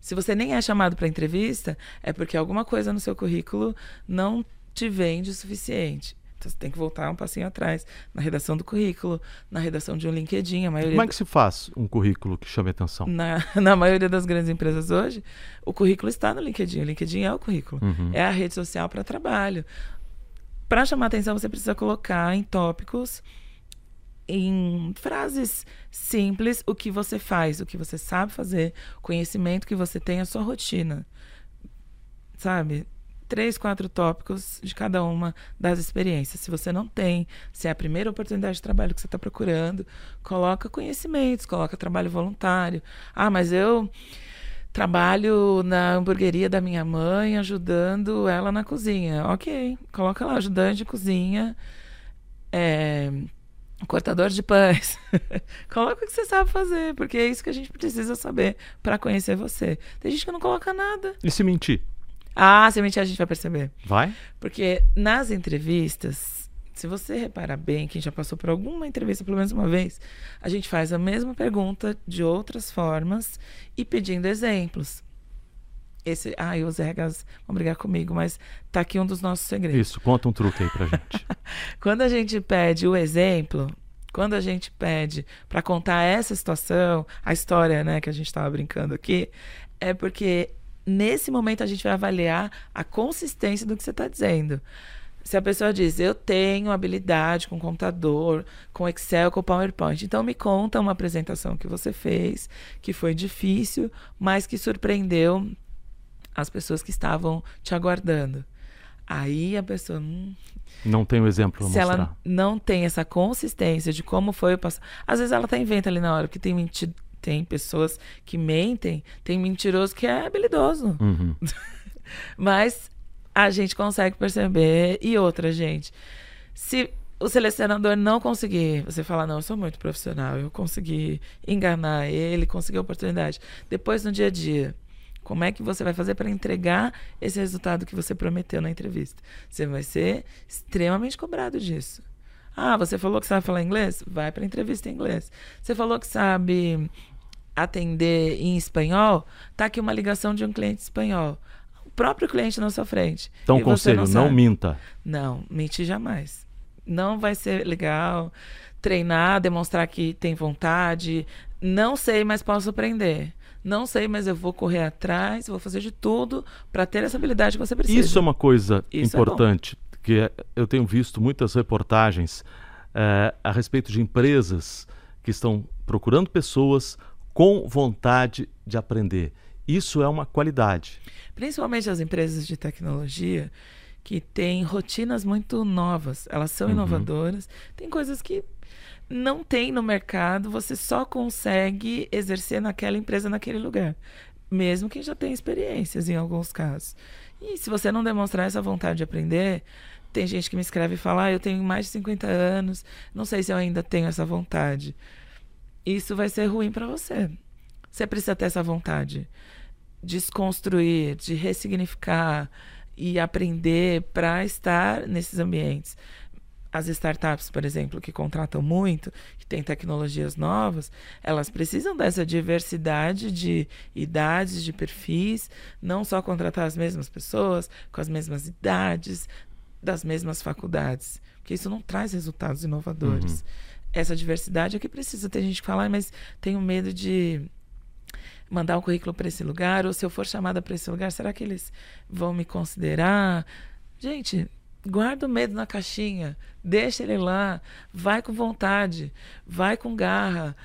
Se você nem é chamado para entrevista, é porque alguma coisa no seu currículo não te vende o suficiente. Então você tem que voltar um passinho atrás na redação do currículo, na redação de um LinkedIn. A maioria Como é que se faz um currículo que chame atenção? Na, [laughs] na maioria das grandes empresas hoje, o currículo está no LinkedIn. O LinkedIn é o currículo. Uhum. É a rede social para trabalho. Para chamar atenção, você precisa colocar em tópicos em frases simples o que você faz, o que você sabe fazer, conhecimento que você tem, a sua rotina. Sabe? Três, quatro tópicos de cada uma das experiências. Se você não tem, se é a primeira oportunidade de trabalho que você está procurando, coloca conhecimentos, coloca trabalho voluntário. Ah, mas eu trabalho na hamburgueria da minha mãe, ajudando ela na cozinha. Ok, coloca lá, ajudante de cozinha. É, cortador de pães. [laughs] coloca o que você sabe fazer, porque é isso que a gente precisa saber para conhecer você. Tem gente que não coloca nada. E se mentir? Ah, se mentir a gente vai perceber. Vai? Porque nas entrevistas, se você reparar bem, quem já passou por alguma entrevista pelo menos uma vez, a gente faz a mesma pergunta de outras formas e pedindo exemplos esse, ah, os RHs vão brigar comigo, mas tá aqui um dos nossos segredos. Isso, conta um truque aí pra gente. [laughs] quando a gente pede o exemplo, quando a gente pede para contar essa situação, a história, né, que a gente estava brincando aqui, é porque nesse momento a gente vai avaliar a consistência do que você está dizendo. Se a pessoa diz, eu tenho habilidade com computador, com Excel, com PowerPoint, então me conta uma apresentação que você fez, que foi difícil, mas que surpreendeu as pessoas que estavam te aguardando. Aí a pessoa. Hum, não tem o um exemplo Se mostrar. ela não tem essa consistência de como foi o passado. Às vezes ela até inventa ali na hora, porque tem, menti... tem pessoas que mentem, tem mentiroso que é habilidoso. Uhum. [laughs] Mas a gente consegue perceber. E outra, gente. Se o selecionador não conseguir, você fala, não, eu sou muito profissional, eu consegui enganar ele, consegui a oportunidade. Depois, no dia a dia como é que você vai fazer para entregar esse resultado que você prometeu na entrevista? Você vai ser extremamente cobrado disso. Ah, você falou que sabe falar inglês? Vai para entrevista em inglês. Você falou que sabe atender em espanhol? Tá aqui uma ligação de um cliente espanhol. O próprio cliente na sua frente. Então, conselho, não, não minta. Não, mentir jamais. Não vai ser legal treinar, demonstrar que tem vontade. Não sei, mas posso aprender. Não sei, mas eu vou correr atrás, vou fazer de tudo para ter essa habilidade que você precisa. Isso é uma coisa Isso é importante, é que eu tenho visto muitas reportagens é, a respeito de empresas que estão procurando pessoas com vontade de aprender. Isso é uma qualidade. Principalmente as empresas de tecnologia que têm rotinas muito novas. Elas são uhum. inovadoras. Tem coisas que não tem no mercado, você só consegue exercer naquela empresa, naquele lugar. Mesmo quem já tem experiências em alguns casos. E se você não demonstrar essa vontade de aprender, tem gente que me escreve e fala: ah, eu tenho mais de 50 anos, não sei se eu ainda tenho essa vontade. Isso vai ser ruim para você. Você precisa ter essa vontade. Desconstruir, de ressignificar e aprender para estar nesses ambientes as startups, por exemplo, que contratam muito, que têm tecnologias novas, elas precisam dessa diversidade de idades, de perfis, não só contratar as mesmas pessoas, com as mesmas idades, das mesmas faculdades, porque isso não traz resultados inovadores. Uhum. Essa diversidade é que precisa ter gente que fala, mas tenho medo de mandar um currículo para esse lugar, ou se eu for chamada para esse lugar, será que eles vão me considerar? Gente, guarda o medo na caixinha, deixa ele lá, vai com vontade, vai com garra.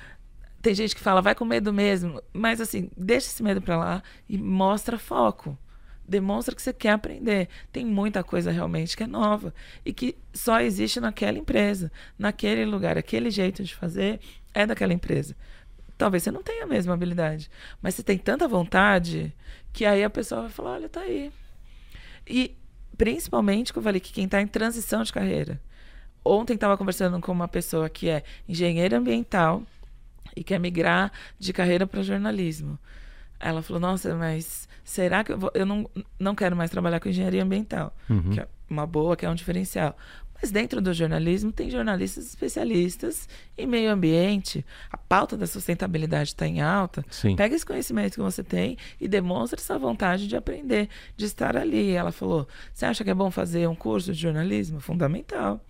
Tem gente que fala, vai com medo mesmo, mas assim, deixa esse medo para lá e mostra foco. Demonstra que você quer aprender. Tem muita coisa realmente que é nova e que só existe naquela empresa, naquele lugar, aquele jeito de fazer é daquela empresa. Talvez você não tenha a mesma habilidade, mas você tem tanta vontade que aí a pessoa vai falar: olha, tá aí. E principalmente que eu falei que quem está em transição de carreira. Ontem estava conversando com uma pessoa que é engenheira ambiental e quer migrar de carreira para jornalismo. Ela falou: Nossa, mas será que eu, vou... eu não, não quero mais trabalhar com engenharia ambiental? Uhum. Que é uma boa, que é um diferencial. Mas dentro do jornalismo tem jornalistas especialistas em meio ambiente. A pauta da sustentabilidade está em alta. Sim. Pega esse conhecimento que você tem e demonstra essa vontade de aprender, de estar ali. Ela falou: Você acha que é bom fazer um curso de jornalismo? Fundamental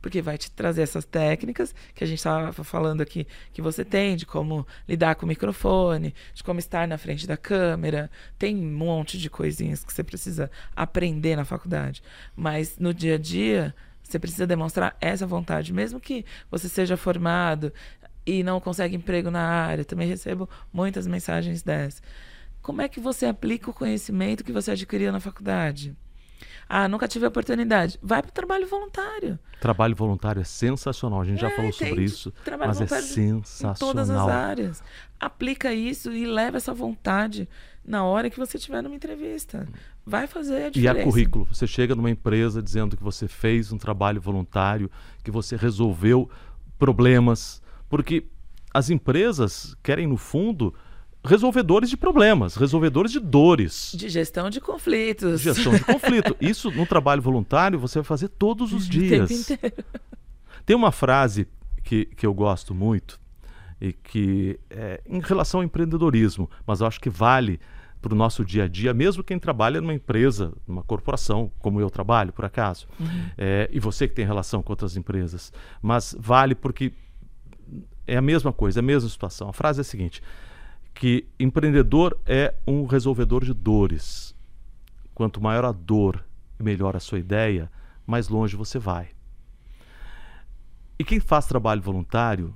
porque vai te trazer essas técnicas que a gente estava falando aqui que você tem, de como lidar com o microfone, de como estar na frente da câmera. Tem um monte de coisinhas que você precisa aprender na faculdade. Mas no dia a dia, você precisa demonstrar essa vontade, mesmo que você seja formado e não consegue emprego na área. Também recebo muitas mensagens dessas. Como é que você aplica o conhecimento que você adquiriu na faculdade? Ah, nunca tive a oportunidade. Vai para o trabalho voluntário. Trabalho voluntário é sensacional. A gente já É, falou tem sobre isso, trabalho mas é sensacional. Em todas as áreas. Aplica isso e leva essa vontade na hora que você estiver numa entrevista. Vai fazer a E diferença. a currículo. Você chega numa empresa dizendo que você fez um trabalho voluntário, que você resolveu problemas, porque as empresas querem, no fundo, resolvedores de problemas, resolvedores de dores. De gestão de conflitos. Gestão de conflito. Isso no trabalho voluntário você vai fazer todos os O dias. tempo inteiro. Tem uma frase que, que eu gosto muito e que é em relação ao empreendedorismo, mas eu acho que vale para o nosso dia a dia, mesmo quem trabalha numa empresa, numa corporação, como eu trabalho, por acaso, É, e você que tem relação com outras empresas. Mas vale porque é a mesma coisa, é a mesma situação. A frase é a seguinte: que empreendedor é um resolvedor de dores. Quanto maior a dor e melhor a sua ideia, mais longe você vai. E quem faz trabalho voluntário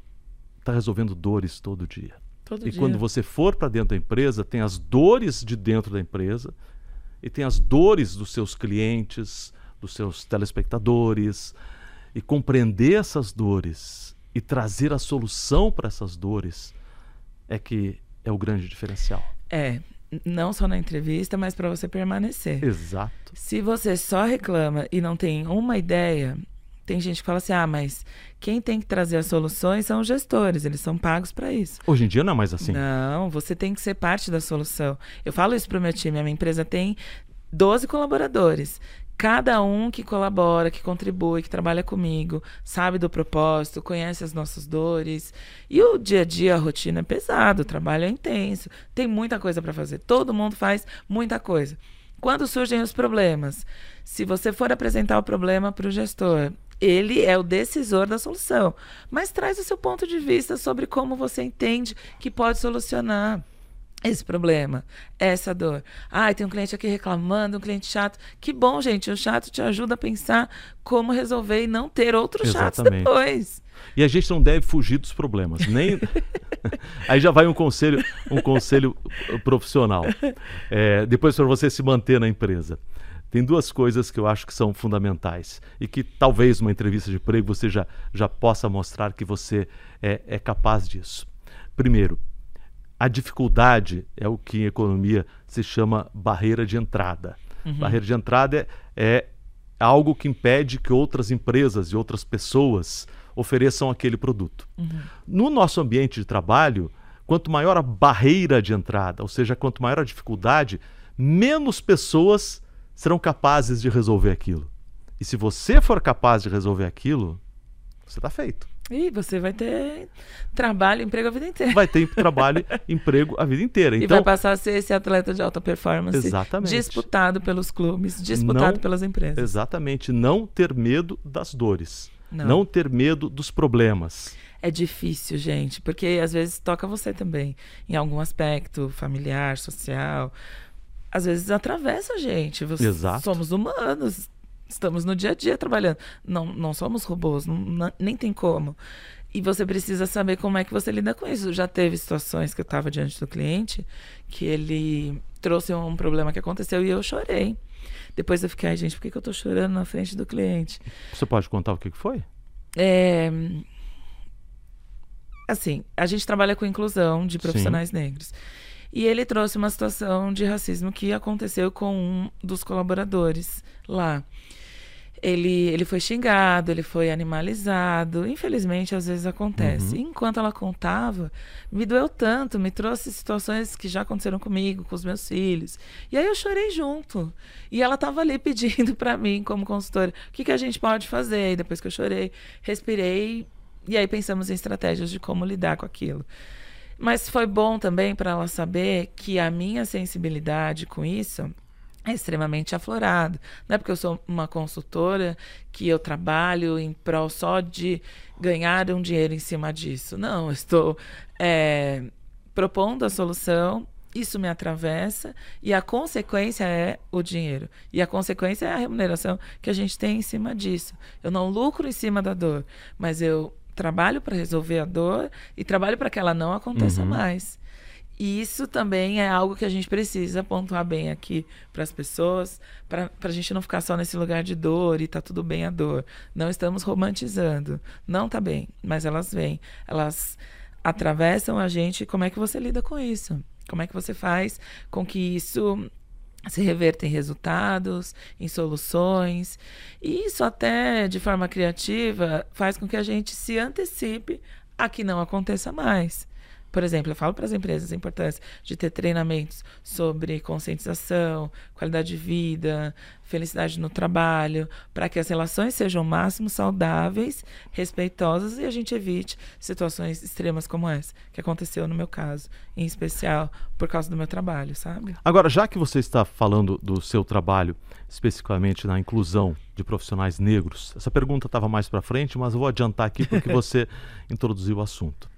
está resolvendo dores todo dia. Todo e dia. quando você for para dentro da empresa, tem as dores de dentro da empresa e tem as dores dos seus clientes, dos seus telespectadores. E compreender essas dores e trazer a solução para essas dores é que é o grande diferencial. É, não só na entrevista, mas para você permanecer. Exato. Se você só reclama e não tem uma ideia, tem gente que fala assim: ah, mas quem tem que trazer as soluções são os gestores, eles são pagos para isso. Hoje em dia não é mais assim. Não, você tem que ser parte da solução. Eu falo isso pro meu time, a minha empresa tem 12 colaboradores. Cada um que colabora, que contribui, que trabalha comigo, sabe do propósito, conhece as nossas dores. E o dia a dia, a rotina é pesado, o trabalho é intenso, tem muita coisa para fazer. Todo mundo faz muita coisa. Quando surgem os problemas, se você for apresentar o problema para o gestor, ele é o decisor da solução, mas traz o seu ponto de vista sobre como você entende que pode solucionar esse problema, essa dor. Ai, tem um cliente aqui reclamando, um cliente chato. Que bom, gente, o chato te ajuda a pensar como resolver e não ter outros chatos depois. E a gente não deve fugir dos problemas, nem [laughs] aí já vai um conselho, um conselho profissional. É, depois para você se manter na empresa, tem duas coisas que eu acho que são fundamentais e que talvez numa entrevista de emprego você já já possa mostrar que você é, é capaz disso. Primeiro, a dificuldade é o que em economia se chama barreira de entrada. Barreira de entrada é, é algo que impede que outras empresas e outras pessoas ofereçam aquele produto. No nosso ambiente de trabalho, quanto maior a barreira de entrada, ou seja, quanto maior a dificuldade, menos pessoas serão capazes de resolver aquilo. E se você for capaz de resolver aquilo, você está feito. E você vai ter trabalho, emprego a vida inteira. Vai ter trabalho, [laughs] emprego a vida inteira. e Então, vai passar a ser esse atleta de alta performance Exatamente. disputado pelos clubes, disputado Não- pelas empresas. exatamente, não ter medo das dores. Não. não ter medo dos problemas. É difícil, gente, porque às vezes toca você também, em algum aspecto familiar, social. Às vezes atravessa a gente. Exato. Somos humanos, estamos no dia a dia trabalhando. Não, não somos robôs, não- nem tem como. E você precisa saber como é que você lida com isso. Já teve situações que eu estava diante do cliente que ele trouxe um problema que aconteceu e eu chorei. Depois eu fiquei, ai, gente, por que, que eu tô chorando na frente do cliente? Você pode contar o que que foi? É, Assim, a gente trabalha com inclusão de profissionais negros. E ele trouxe uma situação de racismo que aconteceu com um dos colaboradores lá. Ele, ele foi xingado, ele foi animalizado. Infelizmente, às vezes acontece. Uhum. Enquanto ela contava, me doeu tanto, me trouxe situações que já aconteceram comigo, com os meus filhos. E aí eu chorei junto. E ela estava ali [laughs] pedindo para mim, como consultora, o que, que a gente pode fazer. E depois que eu chorei, respirei. E aí pensamos em estratégias de como lidar com aquilo. Mas foi bom também para ela saber que a minha sensibilidade com isso é extremamente aflorado. Não é porque eu sou uma consultora que eu trabalho em prol só de ganhar um dinheiro em cima disso. Não, eu estou é, propondo a solução, isso me atravessa e a consequência é o dinheiro. E a consequência é a remuneração que a gente tem em cima disso. Eu não lucro em cima da dor, mas eu trabalho para resolver a dor e trabalho para que ela não aconteça Uhum. mais. E isso também é algo que a gente precisa pontuar bem aqui para as pessoas, para a gente não ficar só nesse lugar de dor e tá tudo bem a dor. Não estamos romantizando. Não tá bem, mas elas vêm. Elas atravessam a gente. Como é que você lida com isso? Como é que você faz com que isso se reverta em resultados, em soluções. E isso até de forma criativa faz com que a gente se antecipe a que não aconteça mais. Por exemplo, eu falo para as empresas a importância de ter treinamentos sobre conscientização, qualidade de vida, felicidade no trabalho, para que as relações sejam ao máximo saudáveis, respeitosas e a gente evite situações extremas como essa, que aconteceu no meu caso, em especial por causa do meu trabalho, sabe? Agora, já que você está falando do seu trabalho, especificamente na inclusão de profissionais negros, essa pergunta estava mais para frente, mas eu vou adiantar aqui porque [laughs] você introduziu o assunto.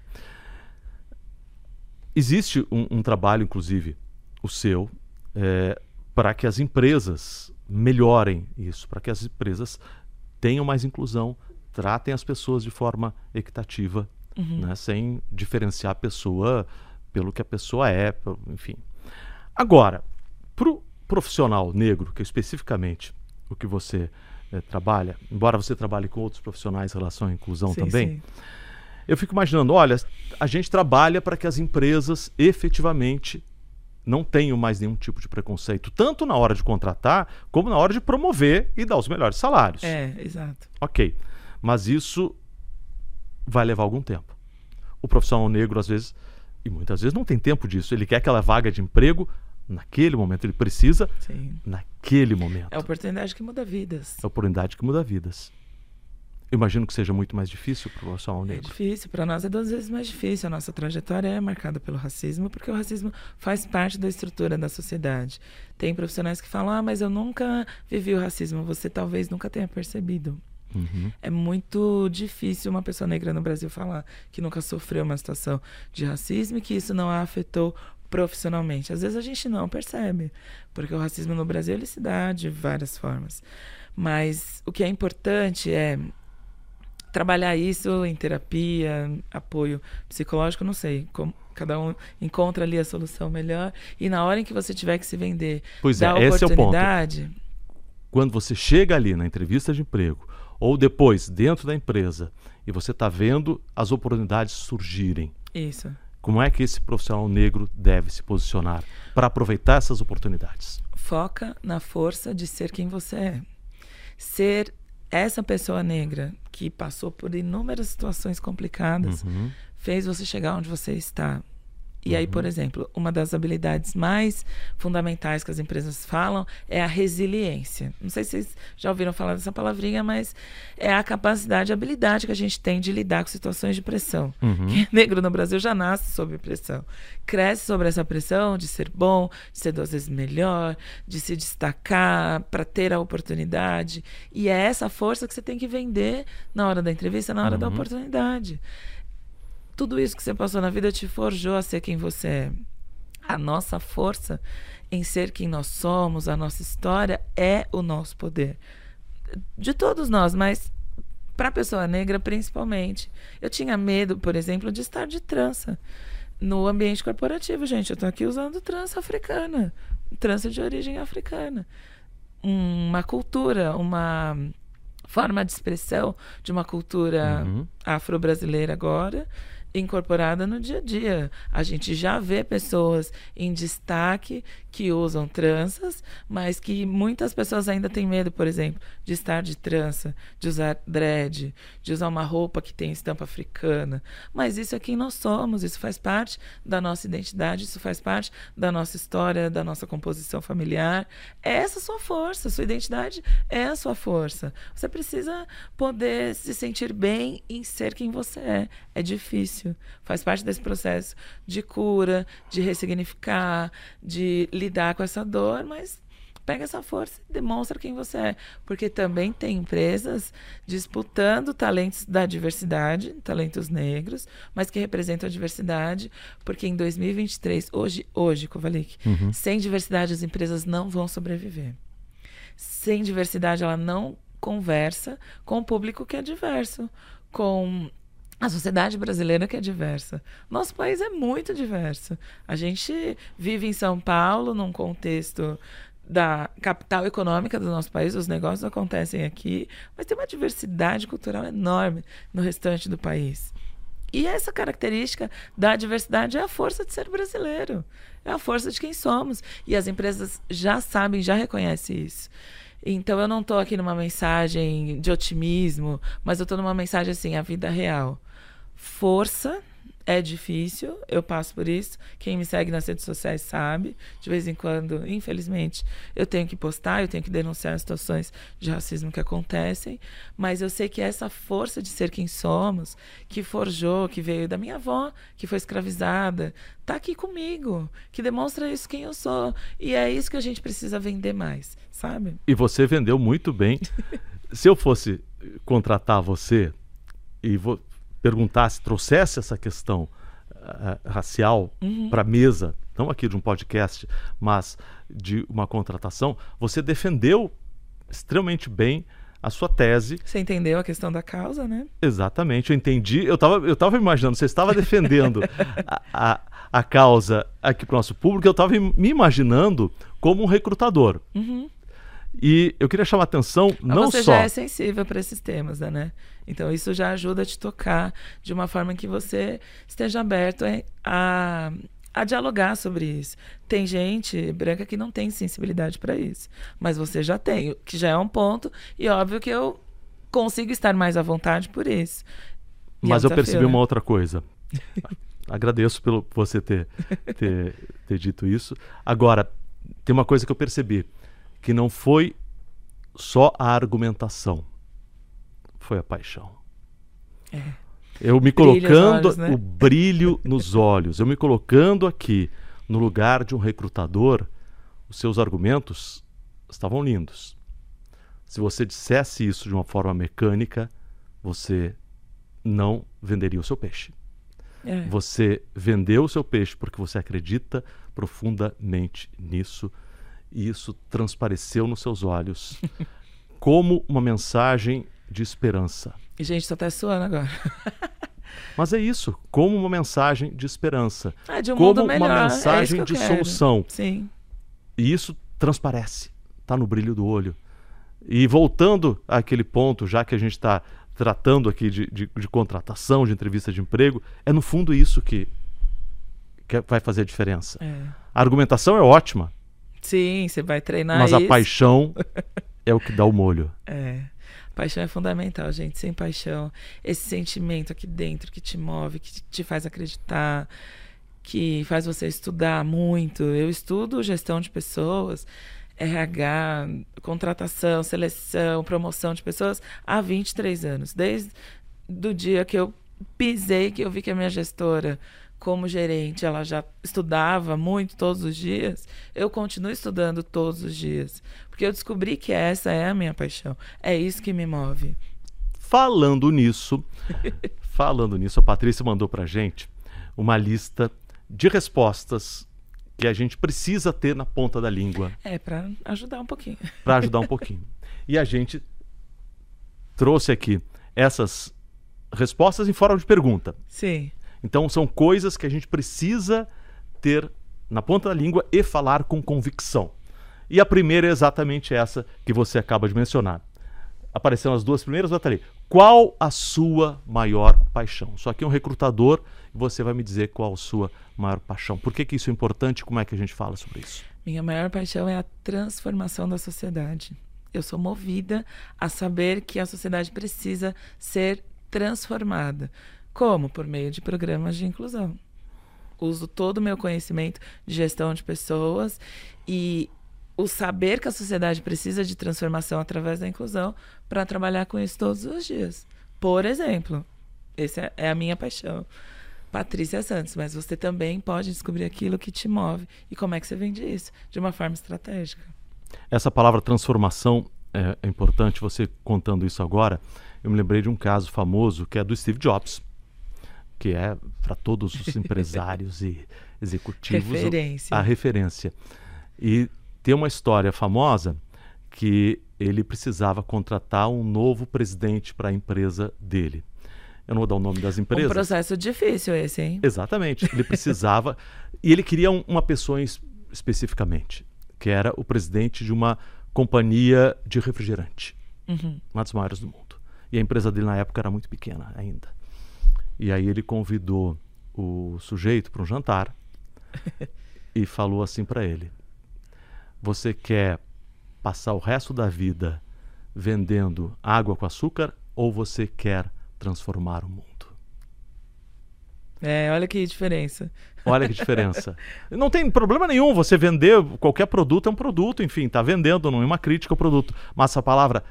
Existe um, um trabalho, inclusive, o seu, é, para que as empresas melhorem isso, para que as empresas tenham mais inclusão, tratem as pessoas de forma equitativa, né, sem diferenciar a pessoa pelo que a pessoa é, enfim. Agora, para o profissional negro, que é especificamente o que você eh, trabalha, embora você trabalhe com outros profissionais em relação à inclusão Sim, também, sim. Eu fico imaginando, olha, a gente trabalha para que as empresas efetivamente não tenham mais nenhum tipo de preconceito, tanto na hora de contratar, como na hora de promover e dar os melhores salários. É, exato. Ok. Mas isso vai levar algum tempo. O profissional negro, às vezes, e muitas vezes não tem tempo disso. Ele quer aquela vaga de emprego naquele momento. Ele precisa Sim. naquele momento. É a oportunidade que muda vidas. É a oportunidade que muda vidas. Imagino que seja muito mais difícil para o profissional É negro. difícil, para nós é duas vezes mais difícil. A nossa trajetória é marcada pelo racismo, porque o racismo faz parte da estrutura da sociedade. Tem profissionais que falam: ah, mas eu nunca vivi o racismo. Você talvez nunca tenha percebido. Uhum. É muito difícil uma pessoa negra no Brasil falar que nunca sofreu uma situação de racismo e que isso não a afetou profissionalmente. Às vezes a gente não percebe, porque o racismo no Brasil ele se dá de várias formas. Mas o que é importante é trabalhar isso em terapia, apoio psicológico, não sei, como cada um encontra ali a solução melhor e na hora em que você tiver que se vender, Pois é, esse é o ponto. oportunidade, Quando você chega ali na entrevista de emprego, ou depois dentro da empresa, e você está vendo as oportunidades surgirem, isso. como é que esse profissional negro deve se posicionar para aproveitar essas oportunidades? Foca na força de ser quem você é. Ser essa pessoa negra que passou por inúmeras situações complicadas Uhum. fez você chegar onde você está. E aí, por exemplo, uma das habilidades mais fundamentais que as empresas falam é a resiliência. Não sei se vocês já ouviram falar dessa palavrinha, mas é a capacidade, a habilidade que a gente tem de lidar com situações de pressão. Uhum. [laughs] Quem é negro no Brasil já nasce sob pressão. Cresce sobre essa pressão de ser bom, de ser duas vezes melhor, de se destacar, para ter a oportunidade. E é essa força que você tem que vender na hora da entrevista, na hora da Uhum. oportunidade tudo isso que você passou na vida te forjou a ser quem você é. A nossa força em ser quem nós somos, a nossa história é o nosso poder. De todos nós, mas para a pessoa negra principalmente. Eu tinha medo, por exemplo, de estar de trança no ambiente corporativo, gente. Eu tô aqui usando trança africana, trança de origem africana. Uma cultura, uma forma de expressão de uma cultura Uhum. afro-brasileira agora incorporada no dia a dia. A gente já vê pessoas em destaque que usam tranças, mas que muitas pessoas ainda têm medo, por exemplo, de estar de trança, de usar dread, de usar uma roupa que tem estampa africana. Mas isso é quem nós somos, isso faz parte da nossa identidade, isso faz parte da nossa história, da nossa composição familiar. É essa a sua força, sua identidade é a sua força. Você precisa poder se sentir bem em ser quem você é. É difícil, faz parte desse processo de cura, de ressignificar, de lidar com essa dor, mas pega essa força e demonstra quem você é. Porque também tem empresas disputando talentos da diversidade, talentos negros, mas que representam a diversidade, porque em 2023, hoje, hoje, Kovalik, uhum. sem diversidade as empresas não vão sobreviver. Sem diversidade ela não conversa com o público que é diverso, com a sociedade brasileira que é diversa. Nosso país é muito diverso. A gente vive em São Paulo, num contexto da capital econômica do nosso país, os negócios acontecem aqui, mas tem uma diversidade cultural enorme no restante do país. E essa característica da diversidade é a força de ser brasileiro, é a força de quem somos. E as empresas já sabem, já reconhecem isso. Então eu não estou aqui numa mensagem de otimismo, mas eu estou numa mensagem assim, a vida real força. É difícil, eu passo por isso. Quem me segue nas redes sociais sabe. De vez em quando, infelizmente, eu tenho que postar, eu tenho que denunciar as situações de racismo que acontecem. Mas eu sei que essa força de ser quem somos, que forjou, que veio da minha avó, que foi escravizada, tá aqui comigo, que demonstra isso quem eu sou. E é isso que a gente precisa vender mais, sabe? E você vendeu muito bem. [laughs] Se eu fosse contratar você e vou perguntasse, trouxesse essa questão uh, racial uhum. para a mesa, não aqui de um podcast, mas de uma contratação, você defendeu extremamente bem a sua tese. Você entendeu a questão da causa, né? Exatamente, eu entendi. Eu estava eu tava imaginando, você estava defendendo a, a, a, causa aqui para o nosso público, eu estava me imaginando como um recrutador. Uhum. E eu queria chamar a atenção Mas não você só... Você já é sensível para esses temas, né? Então isso já ajuda a te tocar de uma forma que você esteja aberto a, a dialogar sobre isso. Tem gente branca que não tem sensibilidade para isso, mas você já tem, que já é um ponto, e óbvio que eu consigo estar mais à vontade por isso. E mas é um eu percebi uma outra coisa. [laughs] Agradeço pelo você ter, ter, ter dito isso. Agora, tem uma coisa que eu percebi que não foi só a argumentação, foi a paixão. É. Eu me colocando olhos, né? o brilho nos [laughs] olhos, eu me colocando aqui no lugar de um recrutador, os seus argumentos estavam lindos. Se você dissesse isso de uma forma mecânica, você não venderia o seu peixe. É. Você vendeu o seu peixe porque você acredita profundamente nisso e isso transpareceu nos seus olhos [laughs] como uma mensagem de esperança. E gente, só tá suando agora. [laughs] Mas é isso, como uma mensagem de esperança. Ah, de um como melhor. uma é mensagem é de quero. solução. Sim. E isso transparece, está no brilho do olho. E voltando àquele ponto, já que a gente está tratando aqui de, de, de, contratação, de entrevista de emprego, é no fundo isso que, que vai fazer a diferença. É. A argumentação é ótima, Sim, você vai treinar Mas isso. a paixão [laughs] é o que dá o molho. É. Paixão é fundamental, gente. Sem paixão, esse sentimento aqui dentro que te move, que te faz acreditar, que faz você estudar muito. Eu estudo gestão de pessoas, RH, contratação, seleção, promoção de pessoas há 23 anos. Desde do dia que eu pisei, que eu vi que a minha gestora como gerente, ela já estudava muito todos os dias, eu continuo estudando todos os dias. Porque eu descobri que essa é a minha paixão. É isso que me move. Falando nisso, [laughs] falando nisso, a Patrícia mandou pra gente uma lista de respostas que a gente precisa ter na ponta da língua. É, para ajudar um pouquinho. Para ajudar um pouquinho. E a gente trouxe aqui essas respostas em forma de pergunta. Sim. Então são coisas que a gente precisa ter na ponta da língua e falar com convicção. E a primeira é exatamente essa que você acaba de mencionar. apareceram as duas primeiras, ali. Qual a sua maior paixão? Só que um recrutador e você vai me dizer qual a sua maior paixão. Por que, que isso é importante como é que a gente fala sobre isso? Minha maior paixão é a transformação da sociedade. Eu sou movida a saber que a sociedade precisa ser transformada. Como? Por meio de programas de inclusão. Uso todo o meu conhecimento de gestão de pessoas e o saber que a sociedade precisa de transformação através da inclusão para trabalhar com isso todos os dias. Por exemplo, essa é a minha paixão. Patrícia Santos, mas você também pode descobrir aquilo que te move e como é que você vende isso de uma forma estratégica. Essa palavra transformação é, é importante, você contando isso agora. Eu me lembrei de um caso famoso que é do Steve Jobs, que é para todos os empresários e [laughs] executivos referência. a referência. E tem uma história famosa que ele precisava contratar um novo presidente para a empresa dele. Eu não vou dar o nome das empresas. Um processo difícil esse, hein? Exatamente. Ele precisava. [laughs] e ele queria um, uma pessoa especificamente, que era o presidente de uma companhia de refrigerante. Uhum. Uma das maiores do mundo. E a empresa dele na época era muito pequena ainda. E aí ele convidou o sujeito para um jantar [laughs] e falou assim para ele: Você quer passar o resto da vida vendendo água com açúcar ou você quer transformar o mundo. É, olha que diferença. Olha que diferença. [laughs] não tem problema nenhum você vender qualquer produto, é um produto, enfim, está vendendo, não é uma crítica ao produto. Mas a palavra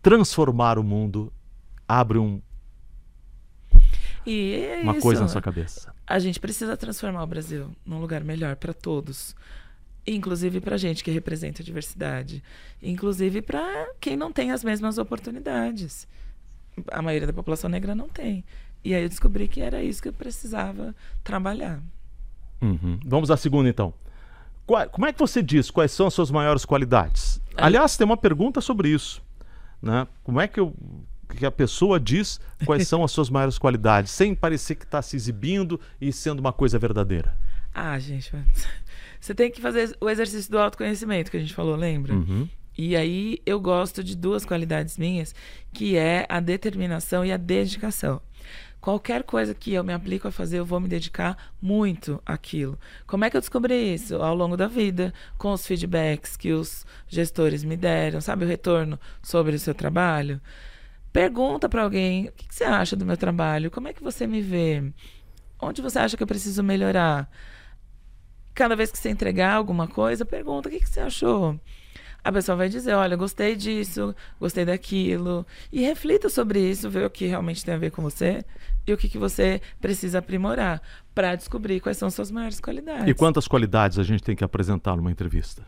transformar o mundo abre um, é uma isso. coisa na sua cabeça. A gente precisa transformar o Brasil num lugar melhor para todos. Inclusive para gente que representa a diversidade. Inclusive para quem não tem as mesmas oportunidades a maioria da população negra não tem. E aí eu descobri que era isso que eu precisava trabalhar. Uhum. Vamos à segunda, então. Qual, como é que você diz quais são as suas maiores qualidades? Aliás, tem uma pergunta sobre isso. Né? Como é que, eu, que a pessoa diz quais [laughs] são as suas maiores qualidades, sem parecer que está se exibindo e sendo uma coisa verdadeira? Ah, gente, [laughs] você tem que fazer o exercício do autoconhecimento que a gente falou, lembra? Uhum. E aí eu gosto de duas qualidades minhas, que é a determinação e a dedicação. Qualquer coisa que eu me aplico a fazer, eu vou me dedicar muito àquilo. Como é que eu descobri isso? Ao longo da vida, com os feedbacks que os gestores me deram, sabe, o retorno sobre o seu trabalho. Pergunta para alguém: o que, que você acha do meu trabalho? Como é que você me vê? Onde você acha que eu preciso melhorar? Cada vez que você entregar alguma coisa, pergunta: o que, que você achou? a pessoa vai dizer, olha, gostei disso, gostei daquilo. E reflita sobre isso, ver o que realmente tem a ver com você e o que, que você precisa aprimorar para descobrir quais são suas maiores qualidades. E quantas qualidades a gente tem que apresentar numa entrevista?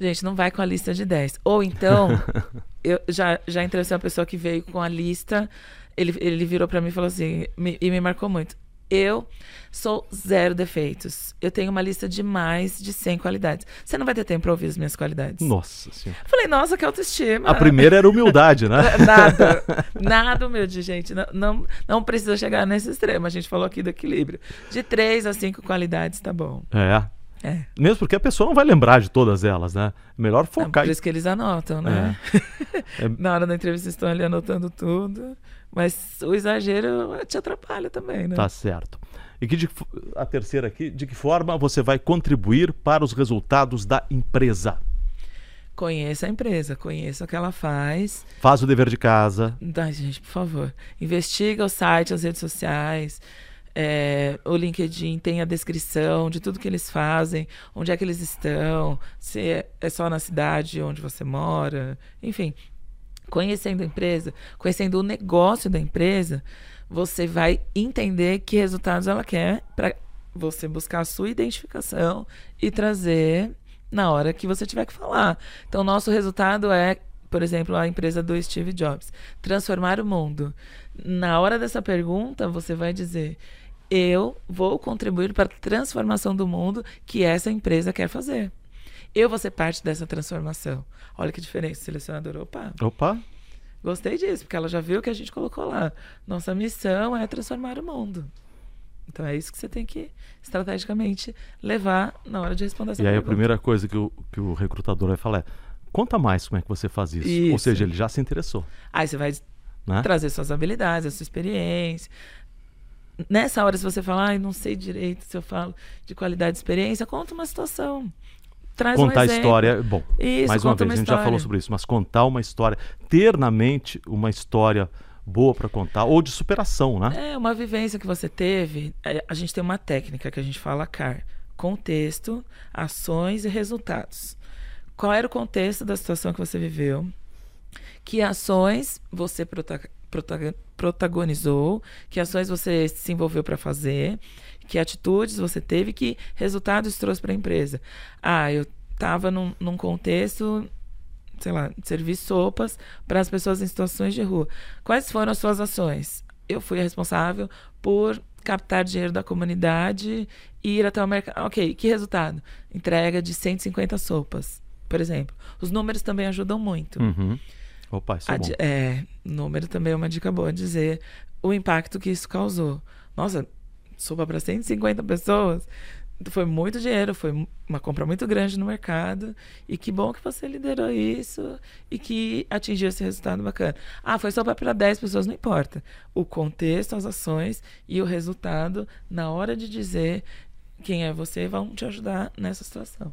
Gente, não vai com a lista de 10. Ou então, [laughs] eu já, já entrevistei uma pessoa que veio com a lista, ele, ele virou para mim e falou assim, me, e me marcou muito. Eu sou zero defeitos. Eu tenho uma lista de mais de 100 qualidades. Você não vai ter tempo para ouvir as minhas qualidades. Nossa senhora. Falei, nossa, que autoestima. A primeira era humildade, né? [laughs] nada. Nada humilde, gente. Não, não, não, precisa chegar nesse extremo. A gente falou aqui do equilíbrio. De três a cinco qualidades, tá bom. É. É. Mesmo porque a pessoa não vai lembrar de todas elas, né? Melhor focar. É por isso que eles anotam, né? É. [laughs] é. Na hora da entrevista estão ali anotando tudo. Mas o exagero te atrapalha também, né? Tá certo. E que de, a terceira aqui, de que forma você vai contribuir para os resultados da empresa? Conheça a empresa, conheça o que ela faz. Faz o dever de casa. Ai, gente, por favor. Investiga o site, as redes sociais. É, o LinkedIn tem a descrição de tudo que eles fazem, onde é que eles estão, se é, é só na cidade onde você mora, enfim, conhecendo a empresa, conhecendo o negócio da empresa, você vai entender que resultados ela quer para você buscar a sua identificação e trazer na hora que você tiver que falar. Então, nosso resultado é, por exemplo, a empresa do Steve Jobs, transformar o mundo. Na hora dessa pergunta, você vai dizer: eu vou contribuir para a transformação do mundo que essa empresa quer fazer. Eu vou ser parte dessa transformação. Olha que diferença, selecionador. Opa. Opa. Gostei disso, porque ela já viu o que a gente colocou lá. Nossa missão é transformar o mundo. Então é isso que você tem que estrategicamente levar na hora de responder essa E aí pergunta. a primeira coisa que o, que o recrutador vai falar é conta mais como é que você faz isso. Isso. Ou seja, ele já se interessou. Aí você vai Né? trazer suas habilidades, a sua experiência. Nessa hora, se você falar, ai, não sei direito se eu falo de qualidade de experiência, conta uma situação. Traz um Contar a exemplo. história, bom, Isso, mais uma vez, a gente já falou sobre isso, mas contar uma história, ter na mente uma história boa para contar, ou de superação, né? É, uma vivência que você teve. é, A gente tem uma técnica que a gente fala CAR: contexto, ações e resultados. Qual era o contexto da situação que você viveu? Que ações você protagonizou? Que ações você se envolveu para fazer? Que atitudes você teve? Que resultados trouxe para a empresa? Ah, eu estava num, num contexto sei lá, servir sopas para as pessoas em situações de rua. Quais foram as suas ações? Eu fui responsável por captar dinheiro da comunidade e ir até o mercado. Ok, que resultado? Entrega de 150 sopas, por exemplo. Os números também ajudam muito. Uhum. Opa, isso é bom. é, número também é uma dica boa dizer o impacto que isso causou. Nossa, sopa para 150 pessoas foi muito dinheiro, foi uma compra muito grande no mercado. E que bom que você liderou isso e que atingiu esse resultado bacana. Ah, foi sopa para 10 pessoas, não importa. O contexto, as ações e o resultado, na hora de dizer quem é você, vão te ajudar nessa situação.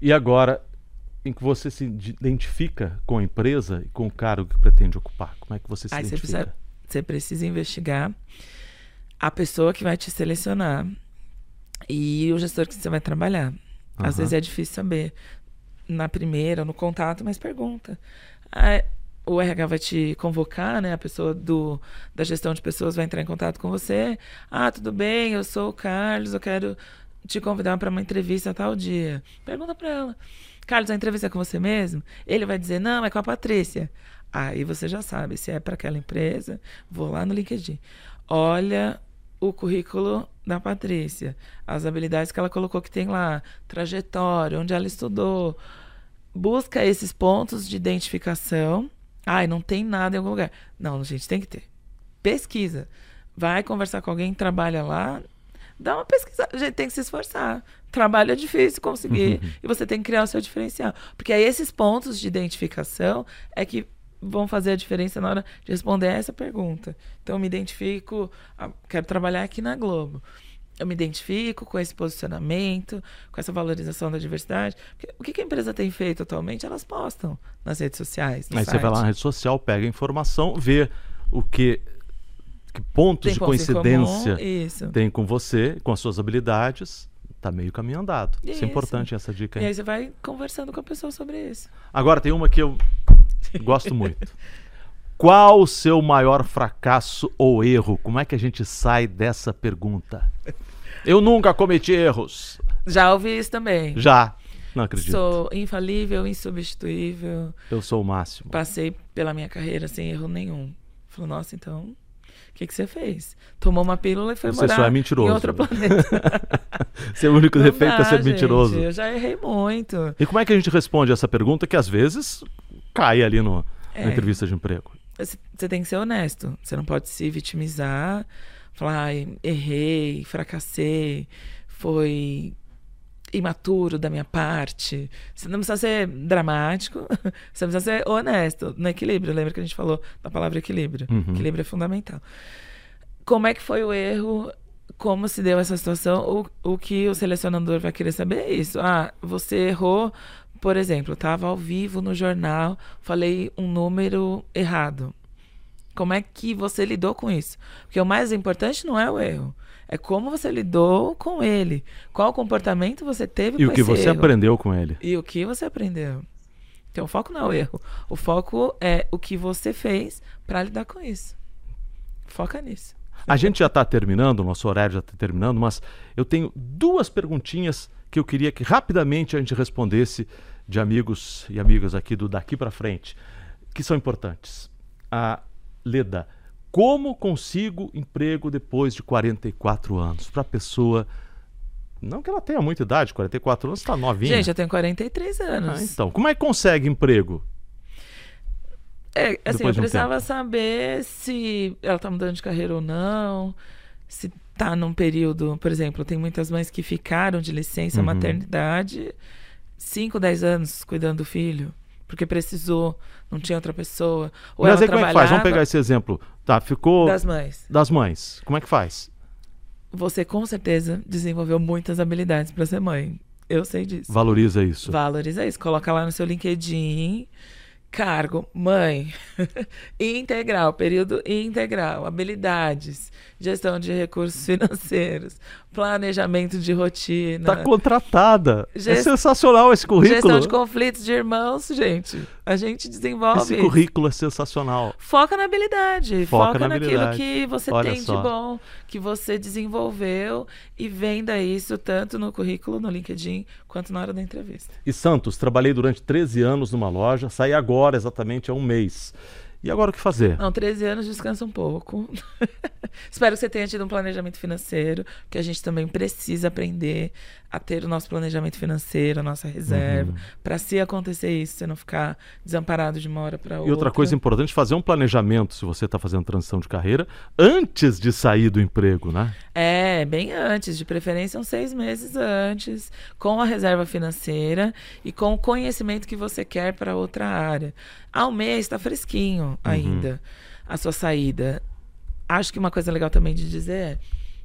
E agora, em que você se identifica com a empresa e com o cargo que pretende ocupar, como é que você se Aí você identifica? precisa, você precisa investigar a pessoa que vai te selecionar e o gestor que você vai trabalhar. Às Aham. vezes é difícil saber na primeira, no contato, mas pergunta. Ah, o RH vai te convocar, né? A pessoa do, da gestão de pessoas vai entrar em contato com você. Ah, tudo bem, eu sou o Carlos, eu quero te convidar para uma entrevista tal dia. Pergunta para ela. Carlos, a entrevista é com você mesmo? Ele vai dizer, não, é com a Patrícia. Aí você já sabe, se é para aquela empresa, vou lá no LinkedIn. Olha o currículo da Patrícia, as habilidades que ela colocou que tem lá, trajetória, onde ela estudou. Busca esses pontos de identificação. Ai, não tem nada em algum lugar. Não, gente, tem que ter. Pesquisa. Vai conversar com alguém trabalha lá, dá uma pesquisa. Gente, tem que se esforçar. Trabalho é difícil conseguir. e você tem que criar o seu diferencial. Porque aí esses pontos de identificação é que vão fazer a diferença na hora de responder essa pergunta. Então, eu me identifico, ah, quero trabalhar aqui na Globo. Eu me identifico com esse posicionamento, com essa valorização da diversidade. Porque o que a empresa tem feito atualmente? Elas postam nas redes sociais. Aí você vai lá na site. rede social, pega a informação, vê o que, que pontos Tem de coincidência comum, tem com você, com as suas habilidades. Tá meio caminho andado. Isso, é Isso. importante, essa dica E aí. aí você vai conversando com a pessoa sobre isso. Agora tem uma que eu gosto muito. Qual o seu maior fracasso ou erro? Como é que a gente sai dessa pergunta? Eu nunca cometi erros. Já ouvi isso também. Já. Não acredito. Sou infalível, insubstituível. Eu sou o máximo. Passei pela minha carreira sem erro nenhum. Falou, nossa, então, o que, que você fez? Tomou uma pílula e foi Você morar só é mentiroso. em outro planeta. [laughs] Seu único Não defeito é dá, ser gente, mentiroso. Eu já errei muito. E como é que a gente responde essa pergunta que às vezes cai ali no, É. na entrevista de emprego? Você tem que ser honesto. Você não pode se vitimizar, falar, errei, fracassei, foi imaturo da minha parte. Você não precisa ser dramático, [laughs] você precisa ser honesto, no equilíbrio. Lembra que a gente falou da palavra equilíbrio? Uhum. Equilíbrio é fundamental. Como é que foi o erro? Como se deu essa situação? O, o que o selecionador vai querer saber é isso. Ah, você errou, por exemplo, estava ao vivo no jornal, falei um número errado. Como é que você lidou com isso? Porque o mais importante não é o erro, é como você lidou com ele. Qual comportamento você teve E com o que você erro. aprendeu com ele? E o que você aprendeu. Então, o foco não é o erro. O foco é o que você fez para lidar com isso. Foca nisso. A gente já está terminando, o nosso horário já está terminando, mas eu tenho duas perguntinhas que eu queria que rapidamente a gente respondesse de amigos e amigas aqui do Daqui para Frente, que são importantes. A Leda, como consigo emprego depois de 44 anos? Para a pessoa. Não que ela tenha muita idade, 44 anos está novinha. Gente, eu tenho 43 anos. Ah, então, como é que consegue emprego? É, assim, Depois eu um precisava tempo. saber se ela tá mudando de carreira ou não, se tá num período, por exemplo, tem muitas mães que ficaram de licença Uhum. maternidade 5, 10 anos cuidando do filho, porque precisou, não tinha outra pessoa. Ou Mas aí como é que faz? Vamos pegar esse exemplo. Tá, ficou das mães. das mães. Como é que faz? Você com certeza desenvolveu muitas habilidades para ser mãe. Eu sei disso. Valoriza isso. Valoriza isso. Coloca lá no seu LinkedIn. Cargo, mãe, [laughs] integral, período integral, habilidades, gestão de recursos financeiros, planejamento de rotina, Tá contratada. É Gest- sensacional esse currículo. gestão de conflitos de irmãos, gente. A gente desenvolve. Esse currículo é sensacional. Foca na habilidade, Foca foca, na naquilo habilidade. que você Olha tem só. de bom, que você desenvolveu e venda isso tanto no currículo, no LinkedIn, quanto na hora da entrevista. E Santos, trabalhei durante 13 anos numa loja, saí agora exatamente há um mês. E agora o que fazer? Não, 13 anos, descansa um pouco. [laughs] Espero que você tenha tido um planejamento financeiro, porque a gente também precisa aprender a ter o nosso planejamento financeiro, a nossa reserva, Uhum. para se acontecer isso, você não ficar desamparado de uma hora para outra. E outra coisa importante, fazer um planejamento, se você está fazendo transição de carreira, antes de sair do emprego, né? É, bem antes, de preferência uns seis meses antes, com a reserva financeira e com o conhecimento que você quer para outra área. Ao mês está fresquinho ainda a sua saída. Acho que uma coisa legal também de dizer é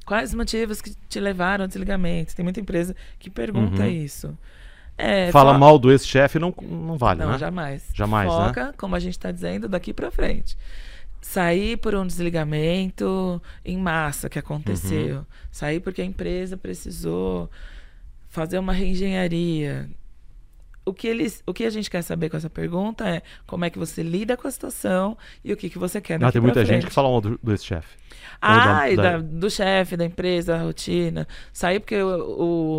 quais os motivos que te levaram ao desligamento. Tem muita empresa que pergunta Uhum. isso. É, Fala fo- mal do ex-chefe não, não vale, Não, né? jamais. Jamais, né? Foca, como a gente está dizendo, daqui para frente. Sair por um desligamento em massa que aconteceu. Uhum. Sair porque a empresa precisou fazer uma reengenharia. O que, eles, o que a gente quer saber com essa pergunta é como é que você lida com a situação e o que, que você quer Ah, tem muita gente que fala mal do, do ex-chefe. Ah, da- da- da- do chefe, da empresa, da rotina. Sair porque o,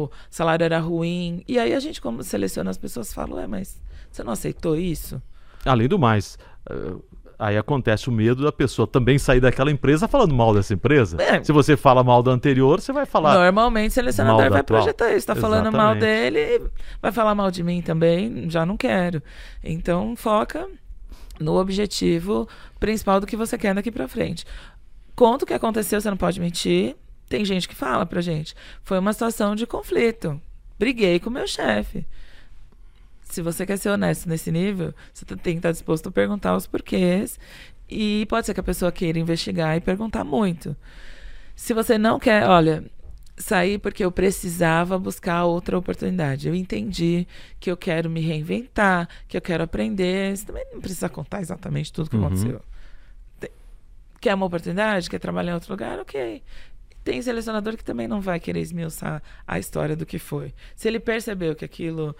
o salário era ruim. E aí a gente, como seleciona as pessoas, fala, ué, mas você não aceitou isso? Além do mais, eh, aí acontece o medo da pessoa também sair daquela empresa falando mal dessa empresa. É. Se você fala mal da anterior, você vai falar. Normalmente o selecionador vai atual. projetar isso. Tá falando mal dele, vai falar mal de mim também, já não quero. Então foca no objetivo principal do que você quer daqui pra frente. Conta o que aconteceu, você não pode mentir. Tem gente que fala pra gente. Foi uma situação de conflito. Briguei com o meu chefe. Se você quer ser honesto nesse nível, você tem que estar disposto a perguntar os porquês. E pode ser que a pessoa queira investigar e perguntar muito. Se você não quer, olha, sair porque eu precisava buscar outra oportunidade. Eu entendi que eu quero me reinventar, que eu quero aprender. Você também não precisa contar exatamente tudo o que Uhum. aconteceu. Tem- Quer uma oportunidade? Quer trabalhar em outro lugar? Ok. Tem selecionador que também não vai querer esmiuçar a história do que foi. Se ele percebeu que aquilo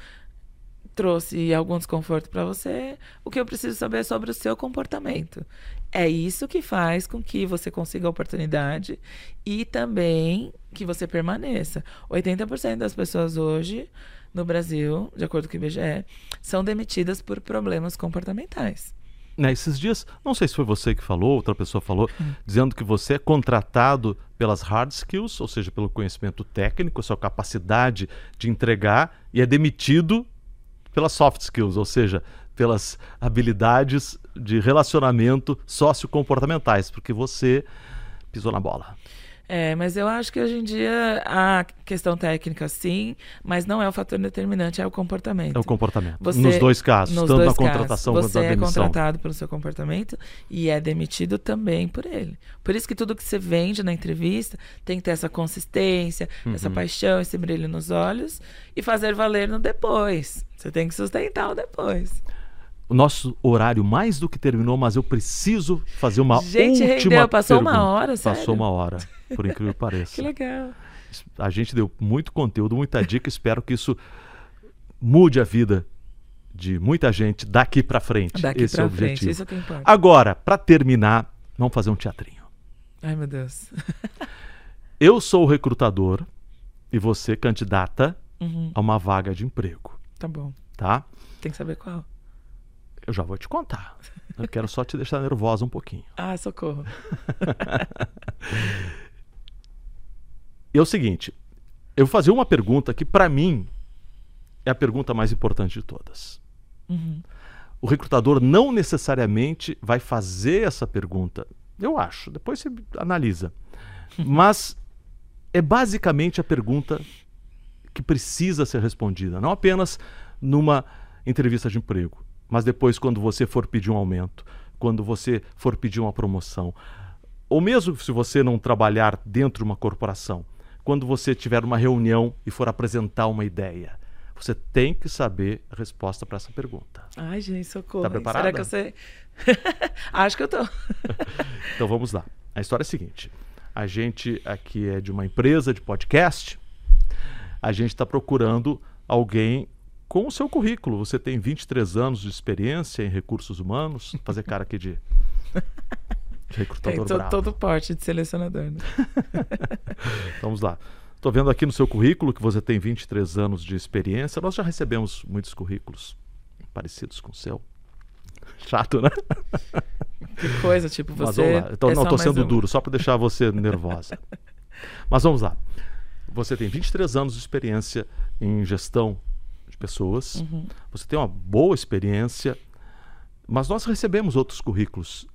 trouxe algum desconforto para você, o que eu preciso saber é sobre o seu comportamento. É isso que faz com que você consiga a oportunidade e também que você permaneça. 80% das pessoas hoje no Brasil, de acordo com o IBGE, são demitidas por problemas comportamentais. Né, esses dias, não sei se foi você que falou, outra pessoa falou, Hum. dizendo que você é contratado pelas hard skills, ou seja, pelo conhecimento técnico, sua capacidade de entregar, e é demitido pelas soft skills, ou seja, pelas habilidades de relacionamento sociocomportamentais, porque você pisou na bola. É, mas eu acho que hoje em dia a questão técnica sim, mas não é o fator determinante, é o comportamento. É o comportamento. Você- nos dois casos, Nos tanto dois na contratação casos, quanto você na é demissão. contratado pelo seu comportamento e é demitido também por ele. Por isso que tudo que você vende na entrevista tem que ter essa consistência, Uhum. essa paixão, esse brilho nos olhos e fazer valer no depois. Você tem que sustentar o depois. O nosso horário mais do que terminou, mas eu preciso fazer uma Gente, última rendeu. Passou uma pergunta. hora, sério? Passou uma hora, por incrível que [laughs] pareça. Que legal. A gente deu muito conteúdo, muita dica. Espero que isso mude a vida de muita gente daqui pra frente. Daqui Esse pra é o frente, objetivo. isso é que importa. Agora, pra terminar, vamos fazer um teatrinho. Ai, meu Deus. [laughs] Eu sou o recrutador e você candidata Uhum, a uma vaga de emprego, tá bom. tá? Tem que saber qual. Eu já vou te contar. Eu quero só te deixar nervosa um pouquinho. [laughs] Ah, socorro. E [laughs] é o seguinte, eu vou fazer uma pergunta que pra mim é a pergunta mais importante de todas. Uhum. O recrutador não necessariamente vai fazer essa pergunta. Eu acho, depois você analisa. [laughs] Mas é basicamente a pergunta que precisa ser respondida, não apenas numa entrevista de emprego, Mas depois, quando você for pedir um aumento, quando você for pedir uma promoção, ou mesmo se você não trabalhar dentro de uma corporação, quando você tiver uma reunião e for apresentar uma ideia, você tem que saber a resposta para essa pergunta. Ai, gente, socorro. Tá preparada? Será que eu sei? [laughs] Acho que eu tô. [laughs] então vamos lá. A história é a seguinte: a gente aqui é de uma empresa de podcast, a gente está procurando alguém com o seu currículo. Você tem 23 anos de experiência em recursos humanos, fazer cara aqui de [laughs] recrutador Tem bravo. todo porte de selecionador. Né? [laughs] Vamos lá. Estou vendo aqui no seu currículo que você tem 23 anos de experiência. Nós já recebemos muitos currículos parecidos com o seu. [laughs] Chato, né? Que coisa, tipo, você. Então, é não, estou sendo um. duro, só para deixar você nervosa. Mas vamos lá. Você tem 23 anos de experiência em gestão de pessoas. Uhum. Você tem uma boa experiência. Mas nós recebemos outros currículos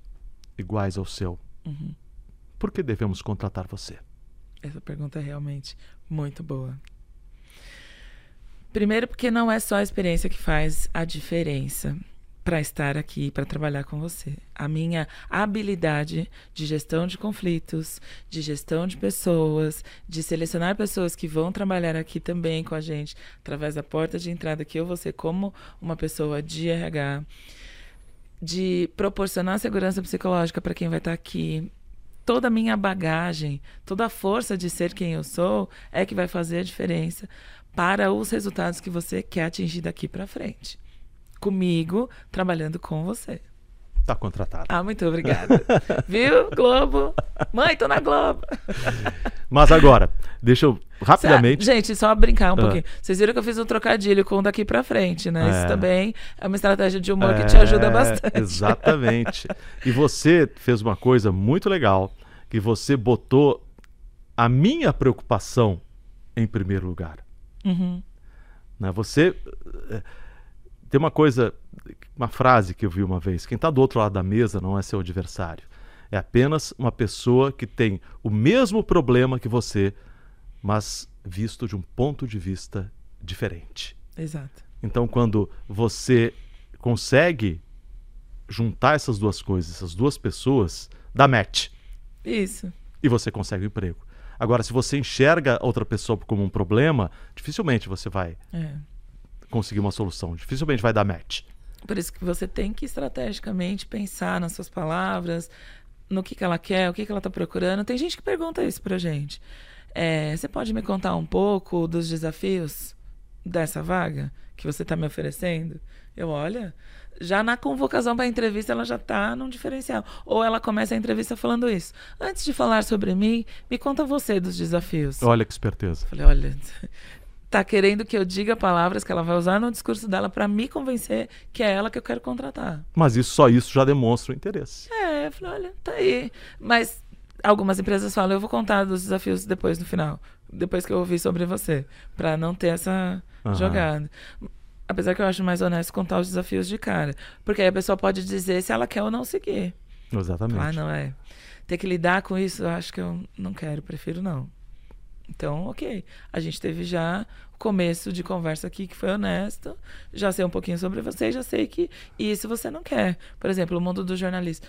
iguais ao seu. Uhum. Por que devemos contratar você? Essa pergunta é realmente muito boa. Primeiro, porque não é só a experiência que faz a diferença para estar aqui, para trabalhar com você. A minha habilidade de gestão de conflitos, de gestão de pessoas, de selecionar pessoas que vão trabalhar aqui também com a gente, através da porta de entrada que eu vou ser como uma pessoa de RH, de proporcionar segurança psicológica para quem vai estar aqui, toda a minha bagagem, toda a força de ser quem eu sou é que vai fazer a diferença para os resultados que você quer atingir daqui para frente. Comigo, trabalhando com você. Está contratado. Ah, muito obrigada. [laughs] Viu, Globo? Mãe, tô na Globo. Mas agora, deixa eu rapidamente. Gente, só brincar um Ah. pouquinho. Vocês viram que eu fiz um trocadilho com daqui pra frente, né? É. Isso também é uma estratégia de humor que te ajuda É, bastante. Exatamente. E você fez uma coisa muito legal, que você botou a minha preocupação em primeiro lugar. Uhum. Né? Você tem uma coisa, uma frase que eu vi uma vez: quem está do outro lado da mesa não é seu adversário. É apenas uma pessoa que tem o mesmo problema que você, mas visto de um ponto de vista diferente. Exato. Então, quando você consegue juntar essas duas coisas, essas duas pessoas, dá match Isso. e você consegue o emprego. Agora, se você enxerga a outra pessoa como um problema, dificilmente você vai É. conseguir uma solução, dificilmente vai dar match. Por isso que você tem que estrategicamente pensar nas suas palavras, no que, que ela quer, o que, que ela está procurando. Tem gente que pergunta isso pra gente. É, você pode me contar um pouco dos desafios dessa vaga que você está me oferecendo? Eu, olha, já na convocação para a entrevista ela já está num diferencial. Ou ela começa a entrevista falando isso. Antes de falar sobre mim, me conta você dos desafios. Olha que esperteza. Falei, olha, tá querendo que eu diga palavras que ela vai usar no discurso dela para me convencer que é ela que eu quero contratar. Mas isso só isso já demonstra o interesse. É, eu falei, olha, tá aí. Mas algumas empresas falam, eu vou contar dos desafios depois no final, depois que eu ouvir sobre você, para não ter essa Aham. jogada. Apesar que eu acho mais honesto contar os desafios de cara, porque aí a pessoa pode dizer se ela quer ou não seguir. Exatamente. Ah, não é. Ter que lidar com isso, eu acho que eu não quero, prefiro não. Então, ok. A gente teve já começo de conversa aqui que foi honesto. Já sei um pouquinho sobre você, já sei que isso você não quer. Por exemplo, o mundo do jornalismo.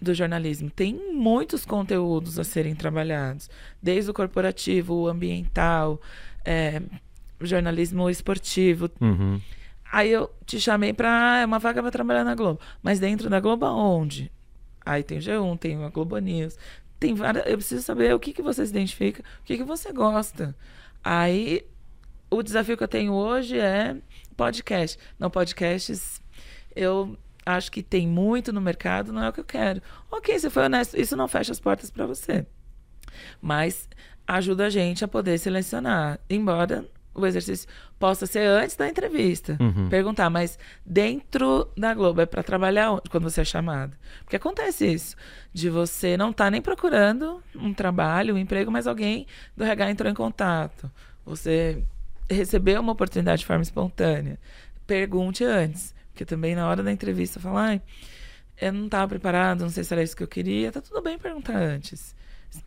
Do jornalismo tem muitos conteúdos a serem trabalhados, desde o corporativo, o ambiental, é, jornalismo esportivo, Uhum. Aí eu te chamei pra. É uma vaga pra trabalhar na Globo. Mas dentro da Globo aonde? Aí tem o G1, tem a Globo News. Tem várias. Eu preciso saber o que, que você se identifica, o que, que você gosta. Aí o desafio que eu tenho hoje é podcast. Não, podcasts, eu acho que tem muito no mercado, não é o que eu quero. Ok, você foi honesto, isso não fecha as portas pra você. Mas ajuda a gente a poder selecionar. Embora o exercício possa ser antes da entrevista. Uhum. Perguntar, mas dentro da Globo é para trabalhar onde, quando você é chamado? Porque acontece isso, de você não estar nem procurando um trabalho, um emprego, mas alguém do RH entrou em contato. Você recebeu uma oportunidade de forma espontânea. Pergunte antes, porque também na hora da entrevista falar, ai, eu não estava preparado, não sei se era isso que eu queria. Tá tudo bem perguntar antes.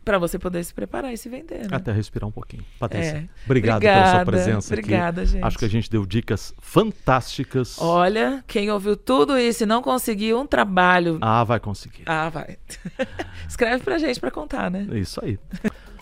para você poder se preparar e se vender. Né? Até respirar um pouquinho. Patrícia, É. obrigado Obrigada, pela sua presença obrigada, aqui. gente. Acho que a gente deu dicas fantásticas. Olha, quem ouviu tudo isso e não conseguiu um trabalho. Ah, vai conseguir. Ah, vai. [laughs] Escreve pra gente pra contar, né? É Isso aí.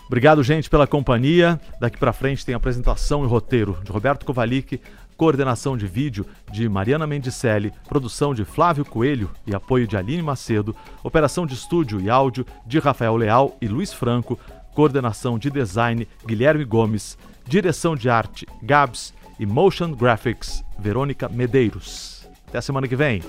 Obrigado, gente, pela companhia. Daqui pra frente tem apresentação e roteiro de Roberto Kovalik, coordenação de vídeo de Mariana Mendicelli, produção de Flávio Coelho e apoio de Aline Macedo, operação de estúdio e áudio de Rafael Leal e Luiz Franco, coordenação de design Guilherme Gomes, direção de arte Gabs e motion graphics Verônica Medeiros. Até semana que vem.